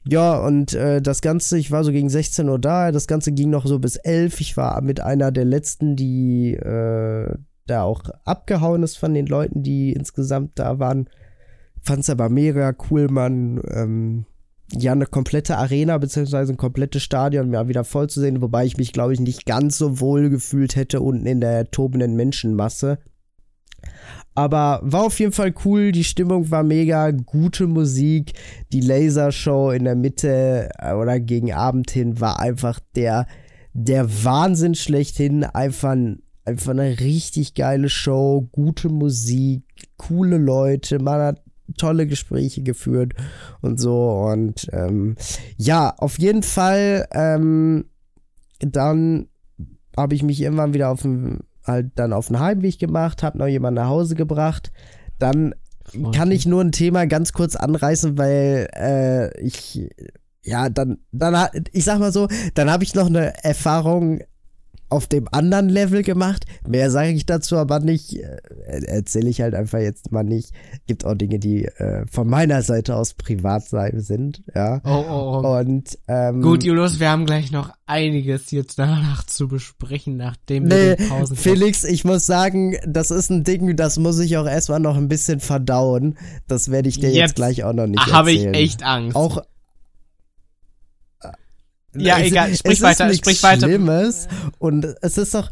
Ja, und äh, das Ganze, ich war so gegen 16 Uhr da, das Ganze ging noch so bis 11. Ich war mit einer der letzten, die äh, da auch abgehauen ist von den Leuten, die insgesamt da waren. Fand's aber mega cool, man. Ähm, ja, eine komplette Arena beziehungsweise ein komplettes Stadion mal wieder voll zu sehen, wobei ich mich, glaube ich, nicht ganz so wohl gefühlt hätte unten in der tobenden Menschenmasse. Aber war auf jeden Fall cool, die Stimmung war mega, gute Musik, die Lasershow in der Mitte äh, oder gegen Abend hin war einfach der, der Wahnsinn schlechthin, einfach, ein- einfach eine richtig geile Show, gute Musik, coole Leute, man hat tolle Gespräche geführt und so und ähm, ja, auf jeden Fall ähm, dann habe ich mich irgendwann wieder auf den halt dann auf den Heimweg gemacht, habe noch jemanden nach Hause gebracht. Dann kann ich nur ein Thema ganz kurz anreißen, weil äh, ich ja dann dann ich sag mal so, dann habe ich noch eine Erfahrung auf dem anderen Level gemacht. Mehr sage ich dazu aber nicht. Äh, Erzähle ich halt einfach jetzt mal nicht. Gibt auch Dinge, die äh, von meiner Seite aus privat sein sind, ja. Oh, oh, oh. Und ähm, Gut, Julius, wir haben gleich noch einiges jetzt danach zu besprechen, nachdem Nee, wir den Pausen Felix, ich muss sagen, das ist ein Ding, das muss ich auch erstmal noch ein bisschen verdauen. Das werde ich dir jetzt, Jetzt gleich auch noch nicht habe ich erzählen. echt Angst. Auch. Ja, es, egal, sprich es weiter, sprich weiter. Schlimmes und es ist doch.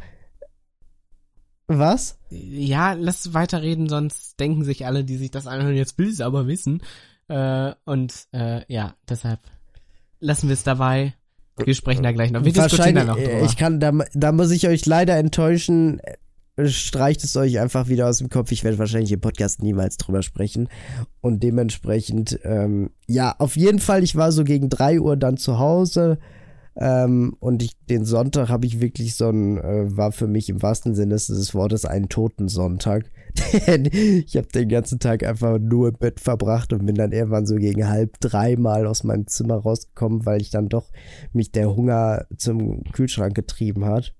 Was? ja, lass weiterreden, sonst denken sich alle, die sich das anhören, jetzt will sie es aber wissen. Äh, und äh, ja, deshalb lassen wir es dabei. Wir sprechen da gleich noch. Wir diskutieren da noch äh, drüber. ich kann, da, da muss ich euch leider enttäuschen. Streicht es euch einfach wieder aus dem Kopf. Ich werde wahrscheinlich im Podcast niemals drüber sprechen. Und dementsprechend, ähm, ja, auf jeden Fall, ich war so gegen 3 Uhr dann zu Hause. Ähm, und ich, den Sonntag habe ich wirklich so ein, äh, war für mich im wahrsten Sinne des Wortes ein Totensonntag. *laughs* Denn ich habe den ganzen Tag einfach nur im Bett verbracht und bin dann irgendwann so gegen halb dreimal aus meinem Zimmer rausgekommen, weil ich dann doch mich der Hunger zum Kühlschrank getrieben hat.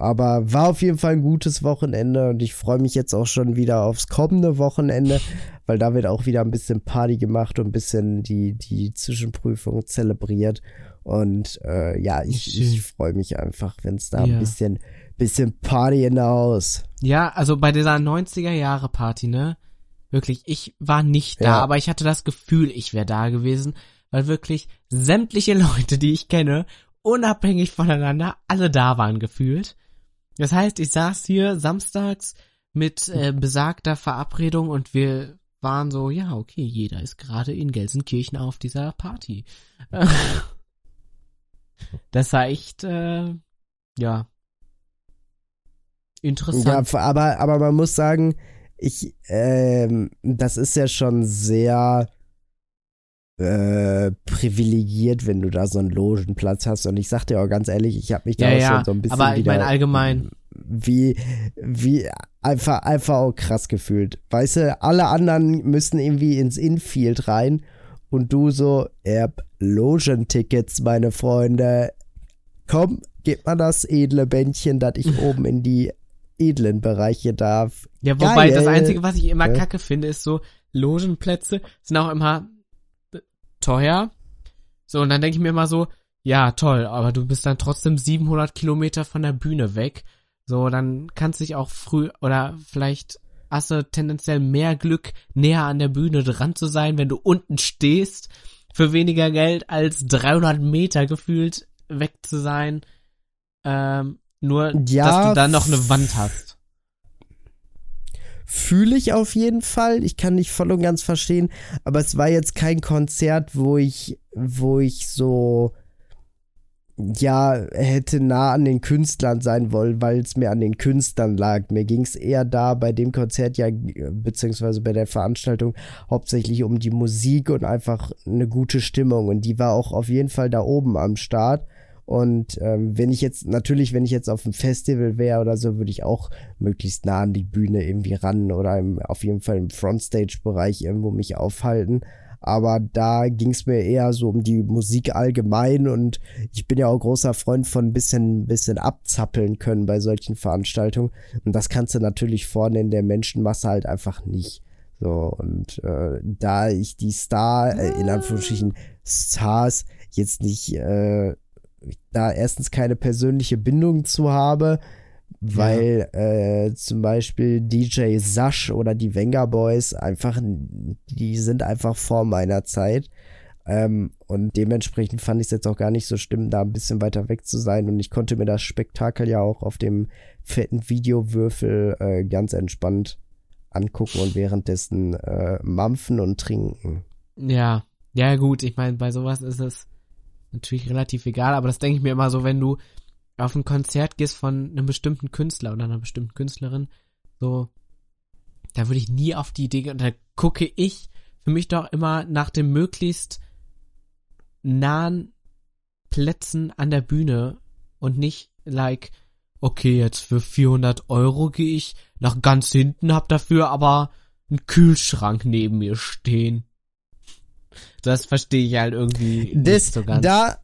Aber war auf jeden Fall ein gutes Wochenende und ich freue mich jetzt auch schon wieder aufs kommende Wochenende, weil da wird auch wieder ein bisschen Party gemacht und ein bisschen die, die Zwischenprüfung zelebriert. Und äh, ja, ich, ich freue mich einfach, wenn es da ja. ein bisschen, bisschen Party in der Haus. Ja, also bei dieser 90er Jahre Party, ne? Wirklich, ich war nicht da, ja. aber ich hatte das Gefühl, ich wäre da gewesen, weil wirklich sämtliche *laughs* Leute, die ich kenne, unabhängig voneinander, alle da waren gefühlt. Das heißt, ich saß hier samstags mit äh, besagter Verabredung und wir waren so, ja, okay, jeder ist gerade in Gelsenkirchen auf dieser Party. *laughs* Das war echt, äh, ja, interessant. Ja, aber, aber man muss sagen, ich, ähm, das ist ja schon sehr äh, privilegiert, wenn du da so einen Logenplatz hast. Und ich sag dir auch ganz ehrlich, ich habe mich da ja, auch ja, schon so ein bisschen. Aber ich meine allgemein. Wie, wie einfach, einfach auch krass gefühlt. Weißt du, alle anderen müssen irgendwie ins Infield rein und du so, erb Logentickets, meine Freunde. Komm, gib mal das edle Bändchen, dass ich *laughs* oben in die edlen Bereiche darf. Ja, wobei Geil. das Einzige, was ich immer kacke finde, ist so, Logenplätze sind auch immer teuer. So, und dann denke ich mir immer so, ja, toll, aber du bist dann trotzdem 700 Kilometer von der Bühne weg. So, dann kannst du dich auch früh, oder vielleicht hast du tendenziell mehr Glück, näher an der Bühne dran zu sein, wenn du unten stehst, für weniger Geld als 300 Meter gefühlt weg zu sein. Ähm, nur, ja, dass du dann noch eine Wand hast. Fühle ich auf jeden Fall. Ich kann nicht voll und ganz verstehen, aber es war jetzt kein Konzert, wo ich, wo ich so ja, hätte nah an den Künstlern sein wollen, weil es mir an den Künstlern lag. Mir ging es eher da bei dem Konzert ja, beziehungsweise bei der Veranstaltung, hauptsächlich um die Musik und einfach eine gute Stimmung. Und die war auch auf jeden Fall da oben am Start. Und ähm, wenn ich jetzt, natürlich, wenn ich jetzt auf einem Festival wäre oder so, würde ich auch möglichst nah an die Bühne irgendwie ran oder im, auf jeden Fall im Frontstage-Bereich irgendwo mich aufhalten aber da ging es mir eher so um die Musik allgemein und ich bin ja auch großer Freund von ein bisschen, bisschen abzappeln können bei solchen Veranstaltungen und das kannst du natürlich vorne in der Menschenmasse halt einfach nicht. So, und äh, da ich die Star, äh, in Anführungsstrichen Stars, jetzt nicht, äh, da erstens keine persönliche Bindung zu habe, weil ja. äh, zum Beispiel DJ Sash oder die Venga Boys einfach, die sind einfach vor meiner Zeit. Ähm, und dementsprechend fand ich es jetzt auch gar nicht so schlimm, da ein bisschen weiter weg zu sein. Und ich konnte mir das Spektakel ja auch auf dem fetten Videowürfel äh, ganz entspannt angucken und währenddessen äh, mampfen und trinken. Ja, ja gut, ich meine, bei sowas ist es natürlich relativ egal, aber das denke ich mir immer so, wenn du auf ein Konzert gehst von einem bestimmten Künstler oder einer bestimmten Künstlerin, so, da würde ich nie auf die Idee gehen. Da gucke ich für mich doch immer nach den möglichst nahen Plätzen an der Bühne und nicht like, okay, jetzt für 400 Euro gehe ich nach ganz hinten, hab dafür aber einen Kühlschrank neben mir stehen. Das verstehe ich halt irgendwie das, nicht so ganz. Da,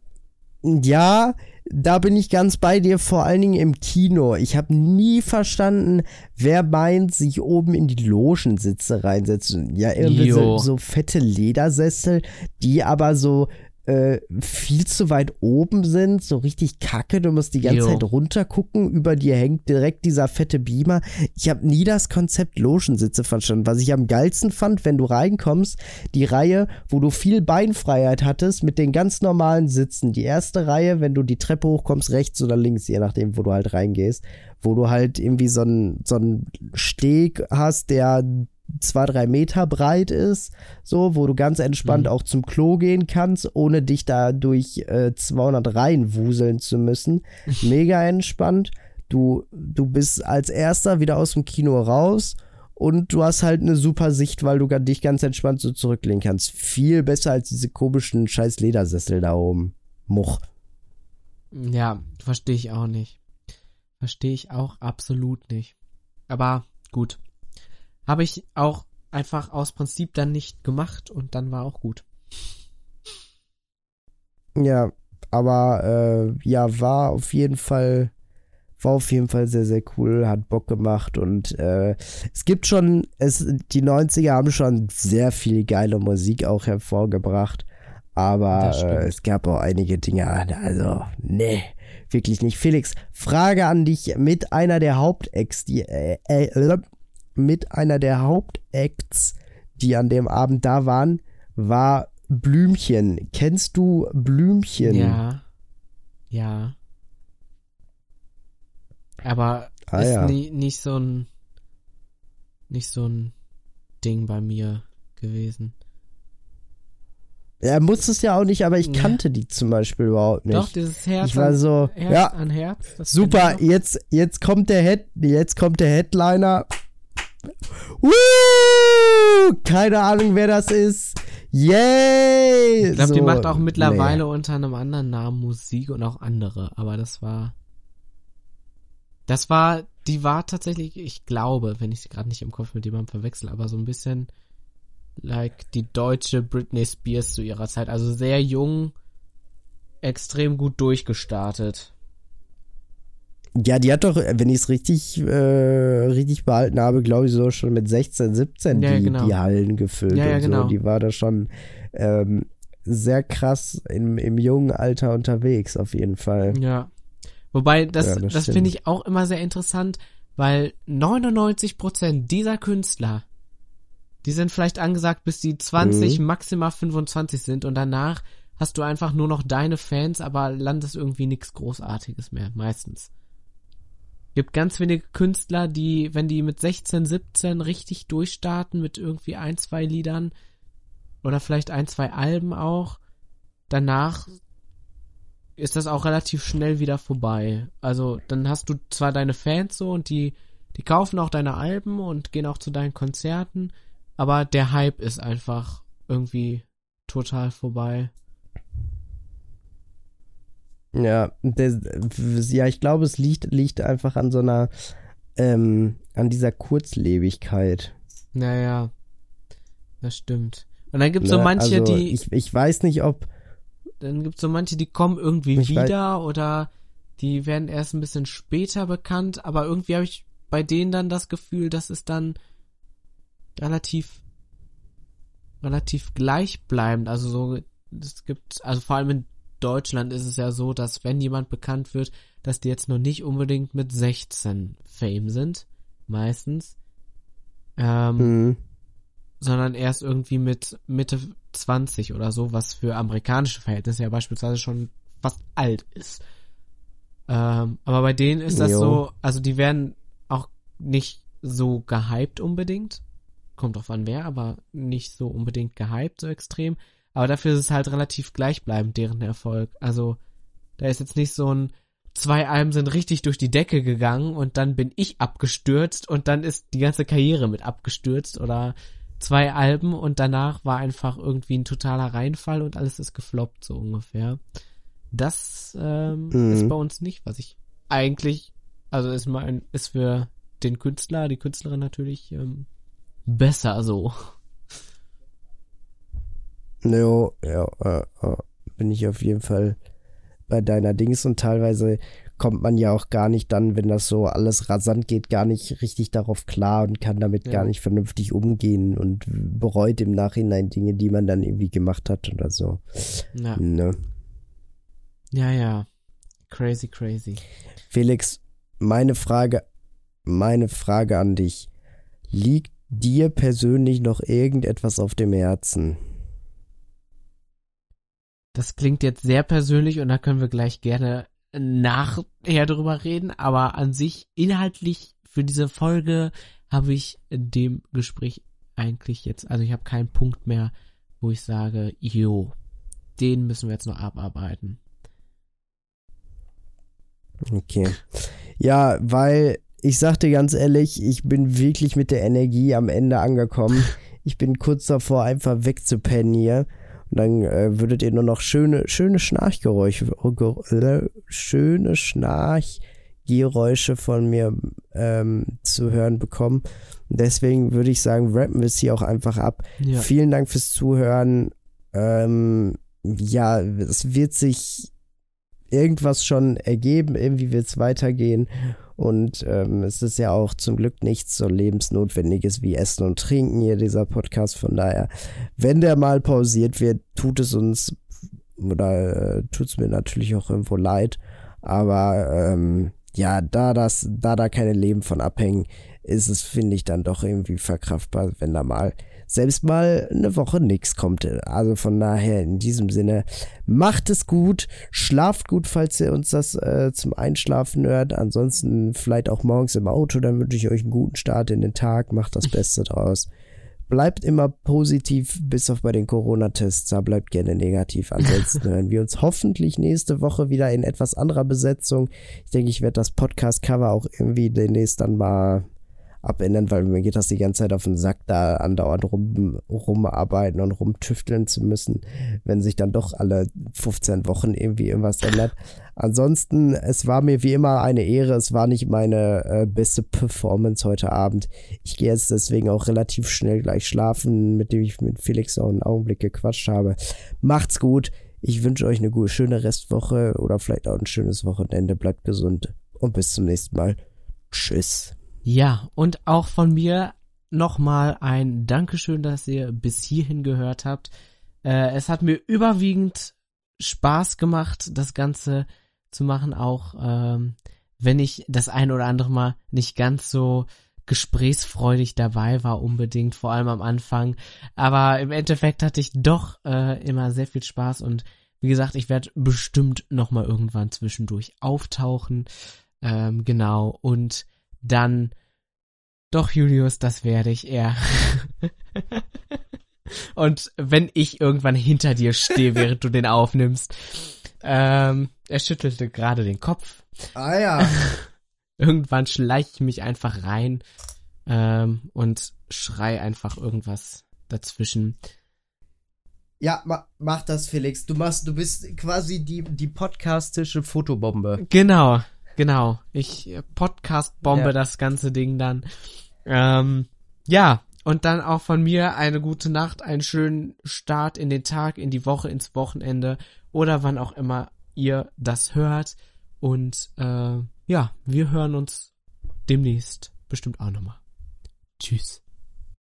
ja, da bin ich ganz bei dir, vor allen Dingen im Kino. Ich habe nie verstanden, wer meint, sich oben in die Logensitze reinsetzen. Ja, irgendwie so, so, fette Ledersessel, die aber so äh, viel zu weit oben sind, so richtig kacke. Du musst die ganze jo. Zeit runtergucken. Über dir hängt direkt dieser fette Beamer. Ich habe nie das Konzept Loschensitze verstanden. Was ich am geilsten fand, wenn du reinkommst, die Reihe, wo du viel Beinfreiheit hattest mit den ganz normalen Sitzen. Die erste Reihe, wenn du die Treppe hochkommst, rechts oder links, je nachdem, wo du halt reingehst. Wo du halt irgendwie so einen so Steg hast, der zwei, drei Meter breit ist, so, wo du ganz entspannt mhm. auch zum Klo gehen kannst, ohne dich da durch äh, 200 Reihen wuseln zu müssen. *laughs* Mega entspannt. Du, du bist als erster wieder aus dem Kino raus und du hast halt eine super Sicht, weil du dich ganz entspannt so zurücklehnen kannst. Viel besser als diese komischen scheiß Ledersessel da oben. Much. Ja, verstehe ich auch nicht. Verstehe ich auch absolut nicht. Aber gut. Habe ich auch einfach aus Prinzip dann nicht gemacht und dann war auch gut. Ja, aber äh, ja, war auf jeden Fall war auf jeden Fall sehr, sehr cool, hat Bock gemacht und äh, es gibt schon, es, die 90er haben schon sehr viel geile Musik auch hervorgebracht, aber äh, es gab auch einige Dinge, also, nee, wirklich nicht. Felix, Frage an dich mit einer der Hauptacts, die, äh, äh, mit einer der Hauptacts, die an dem Abend da waren, war Blümchen. Kennst du Blümchen? Ja. Ja. Aber Ah, ist ja. nie, nicht so ein nicht so ein Ding bei mir gewesen. Ja, muss es ja auch nicht, aber ich Ja. kannte die zum Beispiel überhaupt nicht. Doch, dieses Herz, ich war an, so, Herz ja, an Herz. super, jetzt, jetzt kommt der Head, jetzt kommt der Headliner. Woo! Keine Ahnung, wer das ist. Yay! Ich glaube, die So, macht auch mittlerweile nee. unter einem anderen Namen Musik und auch andere, aber das war. Das war, die war tatsächlich, ich glaube, wenn ich sie gerade nicht im Kopf mit jemandem verwechsel, aber so ein bisschen like die deutsche Britney Spears zu ihrer Zeit. Also sehr jung, extrem gut durchgestartet. Ja, die hat doch, wenn ich es richtig, äh, richtig behalten habe, glaube ich, so schon mit 16, 17 Ja, die, genau. die Hallen gefüllt Ja, ja, und so. genau. Die war da schon ähm, sehr krass im, im jungen Alter unterwegs, auf jeden Fall. Ja. Wobei, das, das das, finde ich auch immer sehr interessant, weil 99% dieser Künstler, die sind vielleicht angesagt, bis die 20, Mhm. maximal 25 sind und danach hast du einfach nur noch deine Fans, aber landest irgendwie nichts Großartiges mehr, meistens. Gibt ganz wenige Künstler, die, wenn die mit 16, 17 richtig durchstarten, mit irgendwie ein, zwei Liedern oder vielleicht ein, zwei Alben auch, danach ist das auch relativ schnell wieder vorbei. Also dann hast du zwar deine Fans so und die, die kaufen auch deine Alben und gehen auch zu deinen Konzerten, aber der Hype ist einfach irgendwie total vorbei. Ja, der, ja, ich glaube, es liegt, liegt einfach an so einer, ähm, an dieser Kurzlebigkeit. Naja, das stimmt. Und dann gibt's so Ne? manche, also die, Ich, ich weiß nicht, ob. dann gibt's so manche, die kommen irgendwie Ich weiß- wieder oder die werden erst ein bisschen später bekannt, aber irgendwie habe ich bei denen dann das Gefühl, dass es dann relativ relativ gleichbleibend, also so es gibt also vor allem in Deutschland ist es ja so, dass wenn jemand bekannt wird, dass die jetzt noch nicht unbedingt mit 16 Fame sind, meistens. Ähm, Hm, sondern erst irgendwie mit Mitte 20 oder so, was für amerikanische Verhältnisse ja beispielsweise schon fast alt ist. Ähm, aber bei denen ist das Jo. so, also die werden auch nicht so gehypt unbedingt. Kommt drauf an wer, aber nicht so unbedingt gehypt, so extrem. Aber dafür ist es halt relativ gleichbleibend, deren Erfolg. Also, da ist jetzt nicht so ein, zwei Alben sind richtig durch die Decke gegangen und dann bin ich abgestürzt und dann ist die ganze Karriere mit abgestürzt oder zwei Alben und danach war einfach irgendwie ein totaler Reinfall und alles ist gefloppt, so ungefähr. Das ähm, Mhm. ist bei uns nicht, was ich eigentlich, also ist mein, ist für den Künstler, die Künstlerin natürlich ähm, besser so. Jo, ja, äh, äh, bin ich auf jeden Fall bei deiner Dings und teilweise kommt man ja auch gar nicht dann, wenn das so alles rasant geht, gar nicht richtig darauf klar und kann damit Ja. gar nicht vernünftig umgehen und bereut im Nachhinein Dinge, die man dann irgendwie gemacht hat oder so. Ja, Ne? ja, ja. Crazy, crazy. Felix, meine Frage, meine Frage an dich. Liegt dir persönlich noch irgendetwas auf dem Herzen? Das klingt jetzt sehr persönlich und da können wir gleich gerne nachher drüber reden, aber an sich inhaltlich für diese Folge habe ich in dem Gespräch eigentlich jetzt, also ich habe keinen Punkt mehr, wo ich sage, jo, den müssen wir jetzt noch abarbeiten. Okay. Ja, weil ich sag dir ganz ehrlich, ich bin wirklich mit der Energie am Ende angekommen. *laughs* Ich bin kurz davor, einfach wegzupennen hier. Dann äh, würdet ihr nur noch schöne, schöne Schnarchgeräusche, schöne Schnarchgeräusche von mir ähm, zu hören bekommen. Deswegen würde ich sagen, rappen wir es hier auch einfach ab. Ja. Vielen Dank fürs Zuhören. Ähm, ja, es wird sich irgendwas schon ergeben, irgendwie wird es weitergehen. Und ähm, es ist ja auch zum Glück nichts so lebensnotwendiges wie Essen und Trinken hier, dieser Podcast. Von daher, wenn der mal pausiert wird, tut es uns oder äh, tut es mir natürlich auch irgendwo leid. Aber ähm, ja, da das, da da keine Leben von abhängen, ist es, finde ich, dann doch irgendwie verkraftbar, wenn da mal selbst mal eine Woche nichts kommt. Also von daher in diesem Sinne, macht es gut, schlaft gut, falls ihr uns das äh, zum Einschlafen hört. Ansonsten vielleicht auch morgens im Auto, dann wünsche ich euch einen guten Start in den Tag, macht das Beste *laughs* draus. Bleibt immer positiv, bis auf bei den Corona-Tests, da bleibt gerne negativ. Ansonsten *laughs* hören wir uns hoffentlich nächste Woche wieder in etwas anderer Besetzung. Ich denke, ich werde das Podcast-Cover auch irgendwie demnächst dann mal abändern, weil mir geht das die ganze Zeit auf den Sack, da andauernd rum, rumarbeiten und rumtüfteln zu müssen, wenn sich dann doch alle 15 Wochen irgendwie irgendwas ändert. Ansonsten, es war mir wie immer eine Ehre. Es war nicht meine äh, beste Performance heute Abend. Ich gehe jetzt deswegen auch relativ schnell gleich schlafen, mit dem ich mit Felix auch einen Augenblick gequatscht habe. Macht's gut. Ich wünsche euch eine gute, schöne Restwoche oder vielleicht auch ein schönes Wochenende. Bleibt gesund und bis zum nächsten Mal. Tschüss. Ja, und auch von mir nochmal ein Dankeschön, dass ihr bis hierhin gehört habt. Äh, es hat mir überwiegend Spaß gemacht, das Ganze zu machen, auch ähm, wenn ich das ein oder andere Mal nicht ganz so gesprächsfreudig dabei war unbedingt, vor allem am Anfang. Aber im Endeffekt hatte ich doch äh, immer sehr viel Spaß und wie gesagt, ich werde bestimmt nochmal irgendwann zwischendurch auftauchen. Ähm, genau. Und dann, doch Julius, das werde ich eher. *laughs* Und wenn ich irgendwann hinter dir stehe, während du den aufnimmst. Ähm, er schüttelte gerade den Kopf. Ah ja. *laughs* irgendwann schleiche ich mich einfach rein ähm, und schrei einfach irgendwas dazwischen. Ja, ma mach das, Felix. Du machst, du bist quasi die, die podcastische Fotobombe. Genau, genau. Ich äh, Podcast-bombe Ja. das ganze Ding dann. Ähm, ja, und dann auch von mir eine gute Nacht, einen schönen Start in den Tag, in die Woche, ins Wochenende oder wann auch immer ihr das hört. Und äh, ja, wir hören uns demnächst bestimmt auch nochmal. Tschüss.